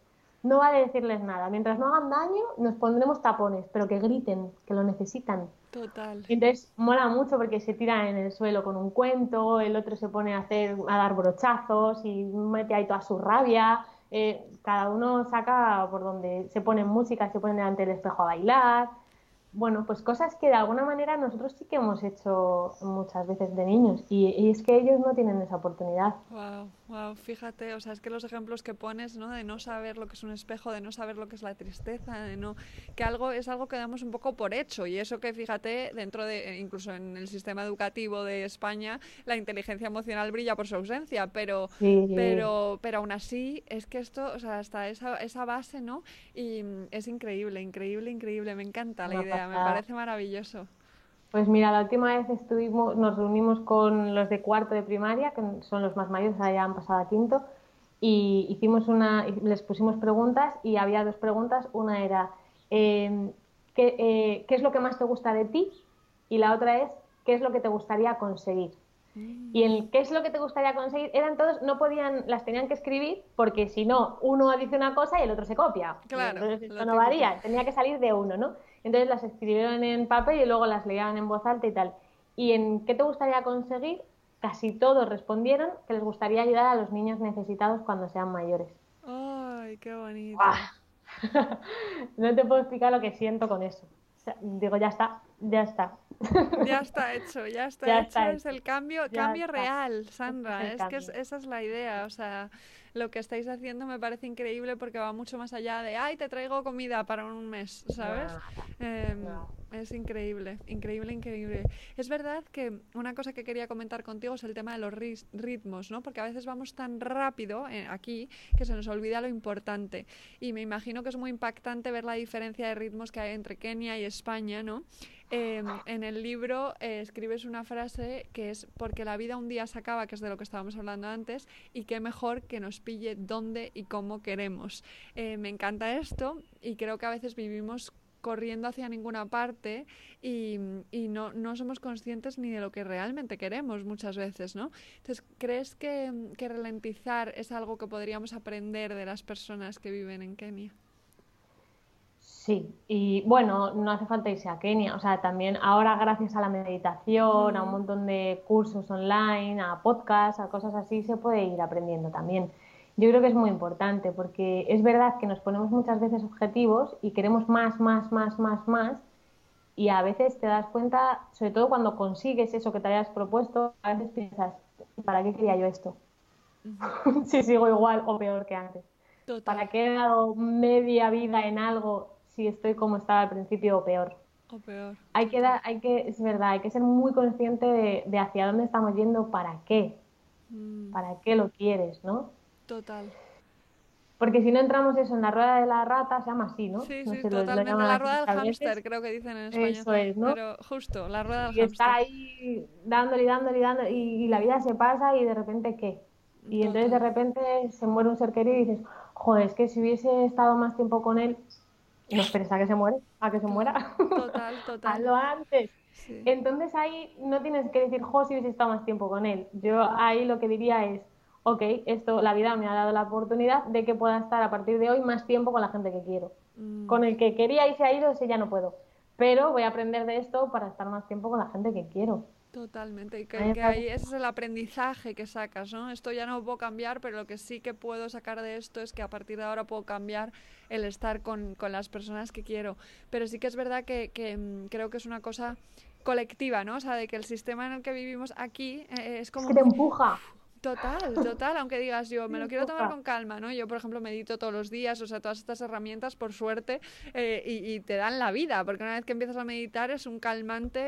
No vale decirles nada. Mientras no hagan daño, nos pondremos tapones, pero que griten, que lo necesitan. Total. entonces mola mucho porque se tira en el suelo con un cuento, el otro se pone a hacer, a dar brochazos y mete ahí toda su rabia. Eh, cada uno saca por donde se pone música, se pone delante del espejo a bailar bueno, pues cosas que de alguna manera nosotros sí que hemos hecho muchas veces de niños y, es que ellos no tienen esa oportunidad. Wow, wow, fíjate, o sea, es que los ejemplos que pones, ¿no? De no saber lo que es un espejo, de no saber lo que es la tristeza, de no que algo es algo que damos un poco por hecho y eso que fíjate dentro de incluso en el sistema educativo de España la inteligencia emocional brilla por su ausencia, pero pero pero aún así es que esto, o sea, hasta esa esa base, ¿no? Y es increíble, increíble, increíble, me encanta la idea me parece maravilloso. Pues mira, la última vez estuvimos, nos reunimos con los de cuarto de primaria, que son los más mayores, ya han pasado a quinto, y hicimos una, les pusimos preguntas y había dos preguntas. Una era, em, eh, ¿qué, es lo que más te gusta de ti? Y la otra es, ¿qué es lo que te gustaría conseguir? Y el qué es lo que te gustaría conseguir, eran todos, no podían, las tenían que escribir porque si no, uno dice una cosa y el otro se copia. Claro. Entonces esto no varía, tenía que salir de uno, ¿no? Entonces las escribieron en papel y luego las leían en voz alta y tal. ¿Y en qué te gustaría conseguir? Casi todos respondieron que les gustaría ayudar a los niños necesitados cuando sean mayores. ¡Ay, qué bonito! [LAUGHS] no te puedo explicar lo que siento con eso. digo, ya está, ya está. [LAUGHS] Ya está hecho, ya está hecho. es el cambio, cambio real, Sandra. Es, que esa es la idea. O sea, lo que estáis haciendo me parece increíble porque va mucho más allá de, ay, te traigo comida para un mes, ¿sabes? Em, es increíble, increíble, increíble. Es verdad que una cosa que quería comentar contigo es el tema de los ritmos, ¿no? Porque a veces vamos tan rápido eh, aquí que se nos olvida lo importante. Y me imagino que es muy impactante ver la diferencia de ritmos que hay entre Kenia y España, ¿no? Em, en el libro eh, escribes una frase que es porque la vida un día se acaba, que es de lo que estábamos hablando antes, y qué mejor que nos pille dónde y cómo queremos. Eh, me encanta esto y creo que a veces vivimos corriendo hacia ninguna parte y, no, no, somos conscientes ni de lo que realmente queremos muchas veces, ¿no? Entonces, ¿crees que, que ralentizar es algo que podríamos aprender de las personas que viven en Kenia? Sí, y bueno, no hace falta irse a Kenia, o sea, también ahora gracias a la meditación, a un montón de cursos online, a podcasts, a cosas así, se puede ir aprendiendo también. Yo creo que es muy importante porque es verdad que nos ponemos muchas veces objetivos y queremos más, más, más, más, más, y a veces te das cuenta, sobre todo cuando consigues eso que te hayas propuesto, a veces piensas, ¿para qué quería yo esto? [LAUGHS] si sigo igual o peor que antes. ¿Para qué he dado media vida en algo si estoy como estaba al principio o peor. O peor. Hay que, dar, hay que, es verdad, hay que ser muy consciente de, hacia dónde estamos yendo, para qué. Mm. ¿Para qué lo quieres, no? Total. Porque si no entramos eso en la rueda de la rata, se llama así, ¿no? Sí, sí, totalmente. la rueda del hámster, creo que dicen en España. Eso es, ¿no? Pero justo, la rueda del y está ahí dándole y dándole y dándole, y, la vida se pasa y de repente, ¿qué? Y entonces de repente se muere un ser querido y dices, joder, es que si hubiese estado más tiempo con él, no esperes a que se muere, a que se muera. Total, [LAUGHS] total. Hazlo antes. Entonces ahí no tienes que decir, jo, si hubiese estado más tiempo con él. Yo ahí lo que diría es, ok, esto, la vida me ha dado la oportunidad de que pueda estar a partir de hoy más tiempo con la gente que quiero. Mm. Con el que quería y se ha ido, ese ya no puedo. Pero voy a aprender de esto para estar más tiempo con la gente que quiero. Totalmente, y que, ahí ese es el aprendizaje que sacas, ¿no? Esto ya no puedo cambiar, pero lo que sí que puedo sacar de esto es que a partir de ahora puedo cambiar el estar con, con las personas que quiero. Pero sí que es verdad que, que mm, creo que es una cosa colectiva, ¿no? O sea, de que el sistema en el que vivimos aquí eh, es como... que te empuja. Total, total, aunque digas yo, me lo quiero tomar con calma, ¿no? Yo, por ejemplo, medito todos los días, o sea, todas estas herramientas, por suerte, eh, y, te dan la vida, porque una vez que empiezas a meditar es un calmante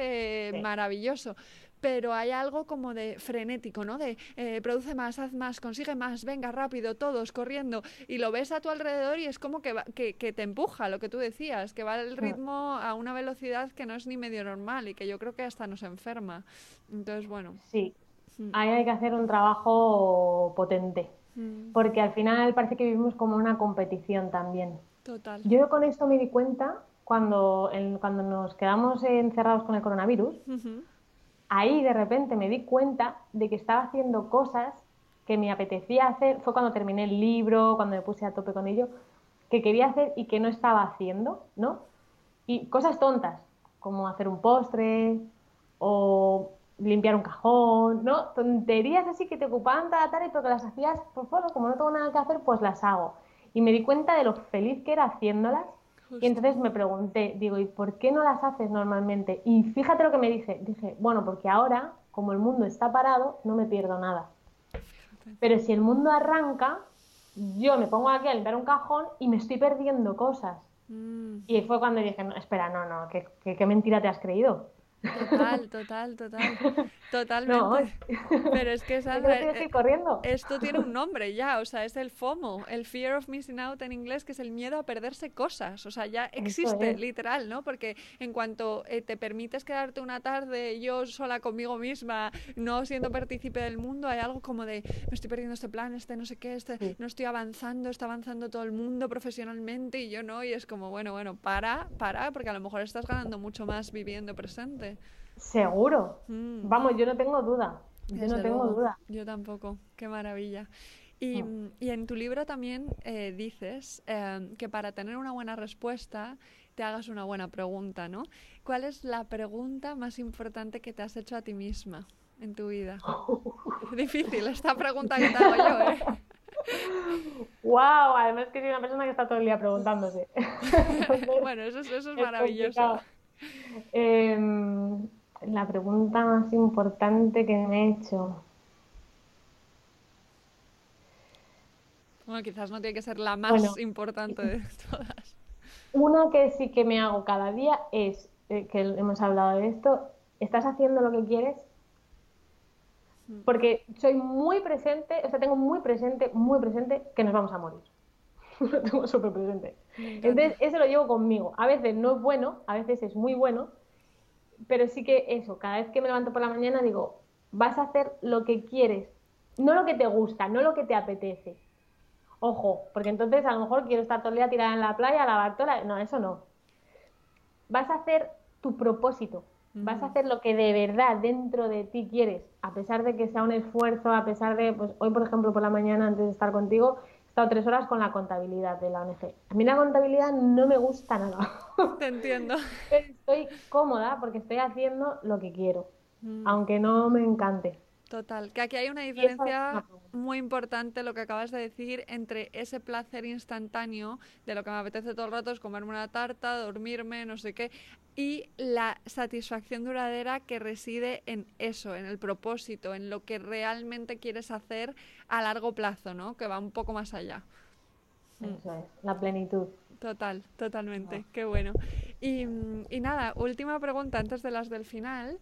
eh, maravilloso pero hay algo como de frenético, ¿no? De eh, produce más, haz más, consigue más, venga rápido, todos corriendo, y lo ves a tu alrededor y es como que, que, te empuja, lo que tú decías, que va el ritmo a una velocidad que no es ni medio normal y que yo creo que hasta nos enferma. Entonces, bueno. Sí, mm. Ahí hay que hacer un trabajo potente, mm. porque al final parece que vivimos como una competición también. Total. Yo con esto me di cuenta cuando, cuando nos quedamos encerrados con el coronavirus ahí de repente me di cuenta de que estaba haciendo cosas que me apetecía hacer, fue cuando terminé el libro, cuando me puse a tope con ello, que quería hacer y que no estaba haciendo, ¿no? Y cosas tontas, como hacer un postre o limpiar un cajón, ¿no? Tonterías así que te ocupaban toda la tarde, pero que las hacías, pues bueno, como no tengo nada que hacer, pues las hago. Y me di cuenta de lo feliz que era haciéndolas y entonces me pregunté, digo, ¿y por qué no las haces normalmente? Y fíjate lo que me dice, dije, bueno, porque ahora, como el mundo está parado, no me pierdo nada. Pero si el mundo arranca, yo me pongo aquí a limpiar un cajón y me estoy perdiendo cosas. Mm. Y fue cuando dije, no, espera, no, no, qué mentira te has creído? Total, [LAUGHS] total, total. Totalmente. [LAUGHS] Pero es que, [LAUGHS] Sandra, eh, corriendo. esto tiene un nombre ya, o sea, es el FOMO, el Fear of Missing Out en inglés, que es el miedo a perderse cosas. O sea, ya existe, literal, ¿no? Porque en cuanto eh, te permites quedarte una tarde yo sola conmigo misma, no siendo partícipe del mundo, hay algo como de, me estoy perdiendo este plan, este no sé qué, este no estoy avanzando, está avanzando todo el mundo profesionalmente y yo no, y es como, bueno, bueno, para, para, porque a lo mejor estás ganando mucho más viviendo presente. Seguro. Mm. Vamos, yo no tengo duda. Yo no tengo duda. Yo tampoco. Qué maravilla. Y, mm, en tu libro también eh, dices em, que para tener una buena respuesta te hagas una buena pregunta, ¿no? ¿Cuál es la pregunta más importante que te has hecho a ti misma en tu vida? [LAUGHS] Difícil esta pregunta que te hago yo, ¿eh? [LAUGHS] ¡Wow! Además que soy una persona que está todo el día preguntándose. [LAUGHS] bueno, eso, eso es maravilloso. Em, la pregunta más importante que me he hecho. Bueno, quizás no tiene que ser la más importante de [LAUGHS] todas. Una que sí que me hago cada día es, eh, que hemos hablado de esto, ¿estás haciendo lo que quieres? Mm. Porque soy muy presente, o sea, tengo muy presente, muy presente que nos vamos a morir. Lo [LAUGHS] tengo súper presente. Entonces, eso lo llevo conmigo. A veces no es bueno, a veces es muy bueno, pero sí que eso, cada vez que me levanto por la mañana digo, vas a hacer lo que quieres, no lo que te gusta, no lo que te apetece. Ojo, porque entonces a lo mejor quiero estar todo el día tirada en la playa, lavar toda No, eso no. Vas a hacer tu propósito, vas a hacer lo que de verdad dentro de ti quieres, a pesar de que sea un esfuerzo, a pesar de, pues hoy por ejemplo por la mañana antes de estar contigo, estado tres horas con la contabilidad de la ONG. A mí la contabilidad no me gusta nada. Te entiendo. [LAUGHS] Estoy cómoda porque estoy haciendo lo que quiero, mm. aunque no me encante. Total, que aquí hay una diferencia muy importante, lo que acabas de decir, entre ese placer instantáneo de lo que me apetece todo el rato es comerme una tarta, dormirme, no sé qué, y la satisfacción duradera que reside en eso, en el propósito, en lo que realmente quieres hacer a largo plazo, ¿no? Que va un poco más allá. Eso es, la plenitud. Total, totalmente, qué bueno. Y, y nada, última pregunta antes de las del final.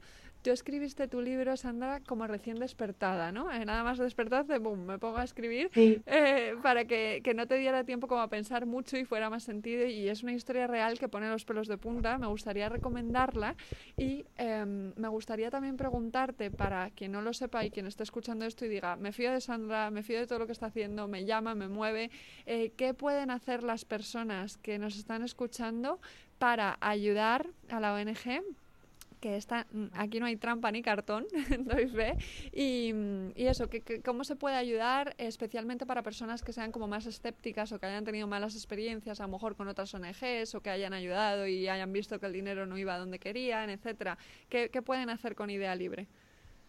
Tú escribiste tu libro, Sandra, como recién despertada, ¿no? Eh, nada más despertaste, boom, me pongo a escribir eh, para que, que, no te diera tiempo como a pensar mucho y fuera más sentido. Y es una historia real que pone los pelos de punta. Me gustaría recomendarla y em, me gustaría también preguntarte para quien no lo sepa y quien esté escuchando esto y diga, me fío de Sandra, me fío de todo lo que está haciendo, me llama, me mueve, eh, ¿qué pueden hacer las personas que nos están escuchando para ayudar a la ONG? Que está, mm, aquí no hay trampa ni cartón, [LAUGHS] doy fe, y, y eso, que, que, cómo se puede ayudar especialmente para personas que sean como más escépticas o que hayan tenido malas experiencias, a lo mejor con otras ONGs o que hayan ayudado y hayan visto que el dinero no iba donde querían, etcétera. ¿Qué, qué pueden hacer con Idea Libre?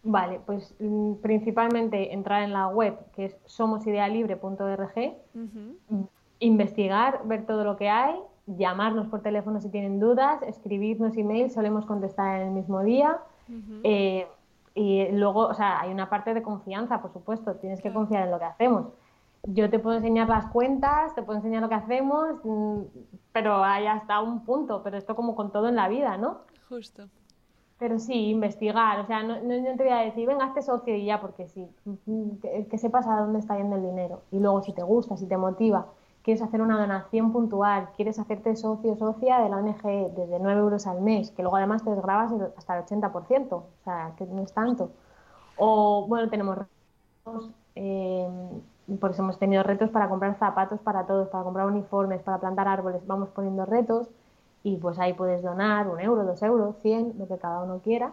Vale, pues mm, principalmente entrar en la web que es somosidealibre.org, uh investigar, ver todo lo que hay, llamarnos por teléfono si tienen dudas, escribirnos email, solemos contestar en el mismo día. eh, y luego, o sea, hay una parte de confianza, por supuesto, tienes que confiar en lo que hacemos. Yo te puedo enseñar las cuentas, te puedo enseñar lo que hacemos, mm, pero hay hasta un punto, pero esto como con todo en la vida, ¿no? Justo. Pero sí, investigar, o sea, no, no, no te voy a decir, venga, hazte socio y ya, porque sí, que, que sepas a dónde está yendo el dinero. Y luego, si te gusta, si te motiva, quieres hacer una donación puntual, quieres hacerte socio socia de la ONG desde 9 euros al mes, que luego además te desgrabas hasta el 80%, o sea, que no es tanto. O, bueno, tenemos retos, eh, por eso hemos tenido retos para comprar zapatos para todos, para comprar uniformes, para plantar árboles, vamos poniendo retos y pues ahí puedes donar un euro, dos euros, cien, lo que cada uno quiera,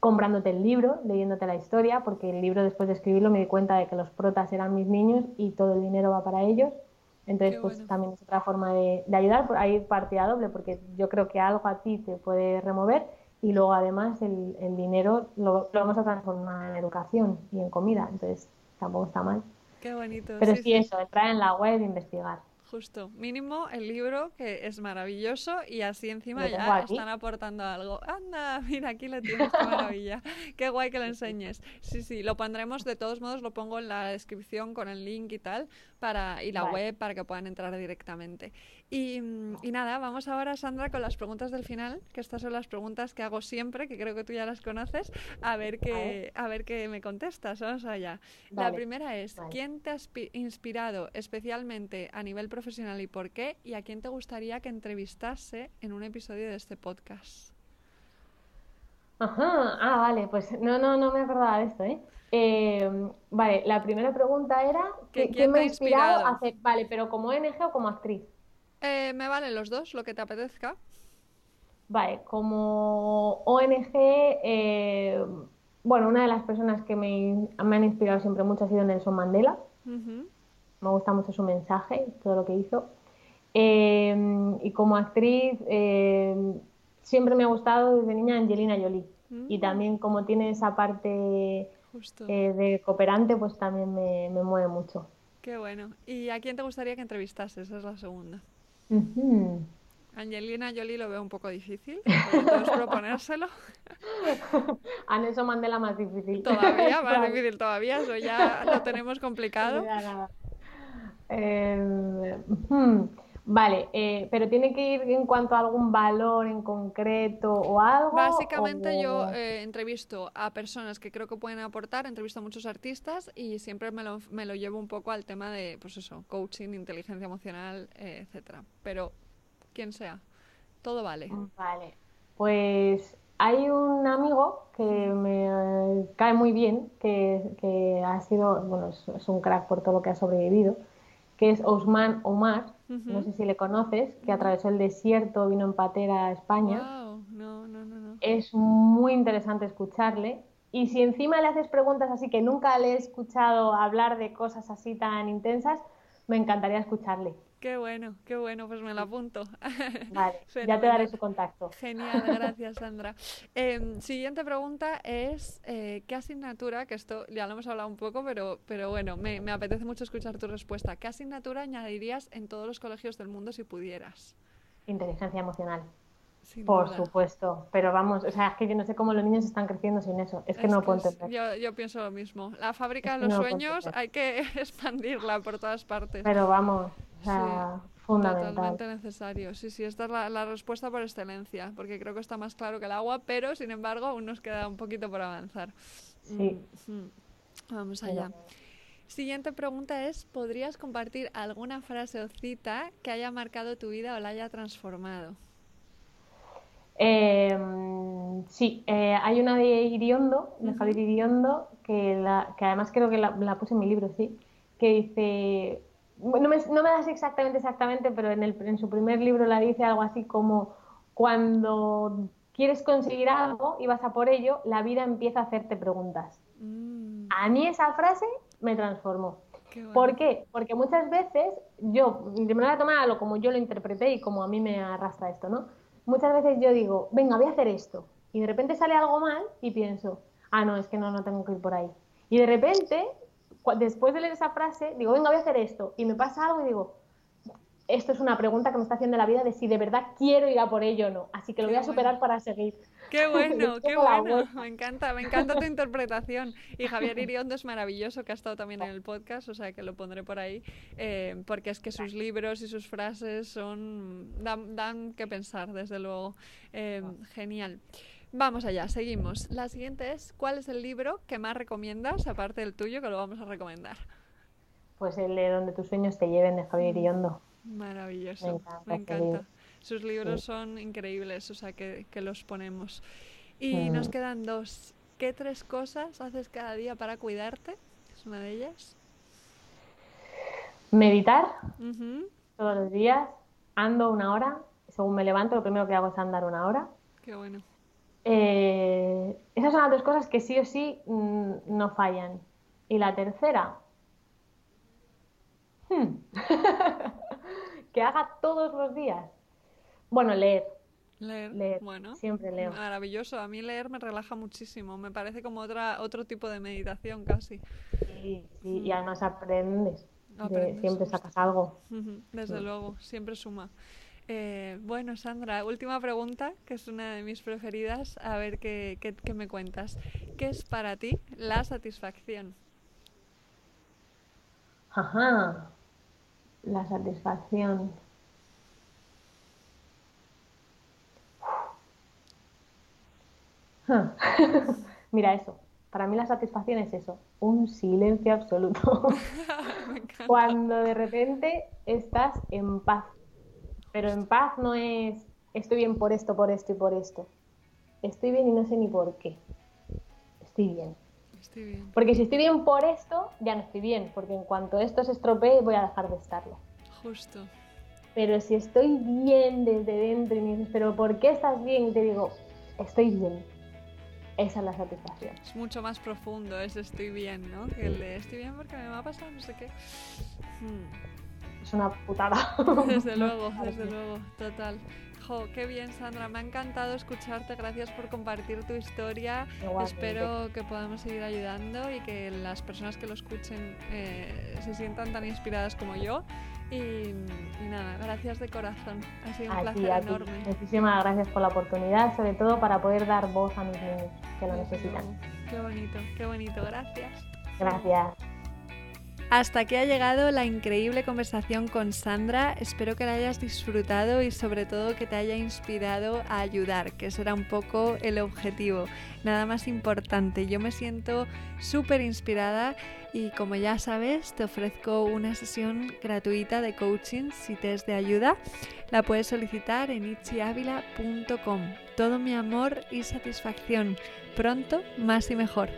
comprándote el libro, leyéndote la historia, porque el libro después de escribirlo me di cuenta de que los protas eran mis niños y todo el dinero va para ellos. Entonces, Qué pues bueno. también es otra forma de, de ayudar, por ahí partida doble, porque yo creo que algo a ti te puede remover y luego además el, el dinero lo, lo vamos a transformar en educación y en comida, entonces tampoco está mal. Qué bonito. Pero sí, sí, eso, entrar en la web e investigar. Justo, mínimo el libro que es maravilloso y así encima ya aquí. están aportando algo. Anda, [LAUGHS] mira, aquí lo tienes, qué maravilla. Qué guay que lo enseñes. Sí, sí, lo pondremos, de todos modos lo pongo en la descripción con el link y tal, para, y la Vale. web para que puedan entrar directamente. Y, mm, y nada, vamos ahora, Sandra, con las preguntas del final, que estas son las preguntas que hago siempre, que creo que tú ya las conoces, a ver qué, a ver qué me contestas. Vamos allá. La primera es, Vale. ¿quién te ha inspi- inspirado especialmente a nivel profesional y por qué? ¿Y a quién te gustaría que entrevistase en un episodio de este podcast? Ajá, ah, vale, pues no, no, no me acordaba de esto, ¿eh? Eh, vale, la primera pregunta era ¿Que ¿qué- quién ¿quién me ha ha inspirado inspirado? a hacer, vale, pero como ONG o como actriz? Eh, me valen los dos, lo que te apetezca. Vale, como ONG, eh, bueno, una de las personas que me, me han inspirado siempre mucho ha sido Nelson Mandela. Me gusta mucho su mensaje, todo lo que hizo. Eh, y como actriz, eh, siempre me ha gustado desde niña Angelina Jolie. Y Mm. también como tiene esa parte eh, de cooperante, pues también me, me mueve mucho. Qué bueno. ¿Y a quién te gustaría que entrevistases? Esa es la segunda. Ujú. Angelina Jolie lo veo un poco difícil. ¿Puedes proponérselo? [LAUGHS] A Nelson Mandela más difícil. Todavía, más Vale. difícil todavía. Eso ya lo tenemos complicado. Ya nada. Eh, ujú. Vale, eh, pero tiene que ir en cuanto a algún valor en concreto o algo. Básicamente yo eh, entrevisto a personas que creo que pueden aportar, entrevisto a muchos artistas y siempre me lo, me lo llevo un poco al tema de, pues eso, coaching, inteligencia emocional, eh, etcétera. Pero quien sea, todo vale. Vale, pues hay un amigo que me cae muy bien, que, que ha sido, bueno, es, es un crack por todo lo que ha sobrevivido, que es Ousmane Omar, no sé si le conoces, que atravesó el desierto, vino en patera a España. Wow, no, no, no. Es muy interesante escucharle. Y si encima le haces preguntas así que nunca le he escuchado hablar de cosas así tan intensas, me encantaría escucharle. Qué bueno, qué bueno, pues me lo apunto. [LAUGHS] Vale, ya te daré su contacto. Genial, [LAUGHS] gracias Sandra. Em, siguiente pregunta es, eh, ¿qué asignatura, que esto ya lo hemos hablado un poco, pero, pero bueno, me, me apetece mucho escuchar tu respuesta, ¿qué asignatura añadirías en todos los colegios del mundo si pudieras? Inteligencia emocional. Sin Por duda. supuesto, pero vamos, o sea, es que yo no sé cómo los niños están creciendo sin eso, es que Es no puedo entender. yo, yo pienso lo mismo. La fábrica de los no sueños hay que [LAUGHS] expandirla por todas partes. Pero vamos, o sea, fundamental. Totalmente necesario. Sí, sí, esta es la, la respuesta por excelencia, porque creo que está más claro que el agua, pero sin embargo aún nos queda un poquito por avanzar. Sí. Mm, mm. Vamos allá. Siguiente pregunta es, ¿podrías compartir alguna frase o cita que haya marcado tu vida o la haya transformado? Eh, sí, eh, hay una de Iriondo, de. Javier Iriondo, que, la, que además creo que la, la puse en mi libro, sí, que dice, no me, no me das exactamente, exactamente, pero en, el, en su primer libro la dice algo así como, cuando quieres conseguir algo y vas a por ello, la vida empieza a hacerte preguntas. Mm. A mí esa frase me transformó. ¿Por qué? Porque muchas veces yo, de manera tomada como yo lo interpreté y como a mí me arrastra esto, ¿no? Muchas veces yo digo, venga, voy a hacer esto. Y de repente sale algo mal y pienso, ah, no, es que no, no tengo que ir por ahí. Y de repente, después de leer esa frase, digo, venga, voy a hacer esto. Y me pasa algo y digo, esto es una pregunta que me está haciendo la vida de si de verdad quiero ir a por ello o no. Así que lo voy a superar para seguir. Qué [LAUGHS] bueno, qué bueno. Me encanta, me encanta tu [LAUGHS] interpretación. Y Javier Iriondo es maravilloso, que ha estado también en el podcast, o sea que lo pondré por ahí, eh, porque es que sus libros y sus frases son dan, que pensar, desde luego. Eh, genial. Vamos allá, seguimos. La siguiente es, ¿cuál es el libro que más recomiendas, aparte del tuyo, que lo vamos a recomendar? Pues el de Donde tus sueños te lleven, de Javier mm. Iriondo. Maravilloso, me encanta. Sus libros son increíbles, o sea que, los ponemos. Y mm. nos quedan dos. ¿Qué tres cosas haces cada día para cuidarte? ¿Es una de ellas? Meditar todos los días, ando una hora, según me levanto lo primero que hago es andar una hora. Qué bueno. Eh, esas son las dos cosas que sí o sí mm, no fallan. Y la tercera, hmm. [LAUGHS] que haga todos los días. Bueno, leer. Leer. bueno. Siempre leo. Maravilloso. A mí leer me relaja muchísimo. Me parece como otra, otro tipo de meditación casi. Sí, sí. y además aprendes. siempre sacas algo. Desde luego, siempre suma. Eh, bueno, Sandra, última pregunta, que es una de mis preferidas. A ver qué, qué me cuentas. ¿Qué es para ti la satisfacción? Ajá la satisfacción. [LAUGHS] Mira eso, para mí la satisfacción es eso, un silencio absoluto. [LAUGHS] Cuando de repente estás en paz, pero en paz no es estoy bien por esto, por esto y por esto. Estoy bien y no sé ni por qué. Estoy bien. Porque si estoy bien por esto, ya no estoy bien, porque en cuanto esto se estropee, voy a dejar de estarlo. Justo. Pero si estoy bien desde dentro y me dices, pero ¿por qué estás bien? Y te digo, estoy bien. Esa es la satisfacción. Es mucho más profundo ese estoy bien, ¿no? Que el de estoy bien porque me va a pasar no sé qué. Hmm. Es una putada. [LAUGHS] [LAUGHS] Desde luego, desde luego, total qué bien, Sandra. Me ha encantado escucharte. Gracias por compartir tu historia. Espero que podamos seguir ayudando y que las personas que lo escuchen eh, se sientan tan inspiradas como yo. Y, nada, gracias de corazón. Ha sido un placer enorme. Muchísimas gracias por la oportunidad, sobre todo para poder dar voz a mis niños que lo necesitan. Qué bonito, qué bonito. Gracias. Gracias. Hasta aquí ha llegado la increíble conversación con Sandra. Espero que la hayas disfrutado y sobre todo que te haya inspirado a ayudar, que será un poco el objetivo. Nada más importante, yo me siento súper inspirada y como ya sabes, te ofrezco una sesión gratuita de coaching si te es de ayuda. La puedes solicitar en itchiavila.com. Todo mi amor y satisfacción. Pronto, más y mejor.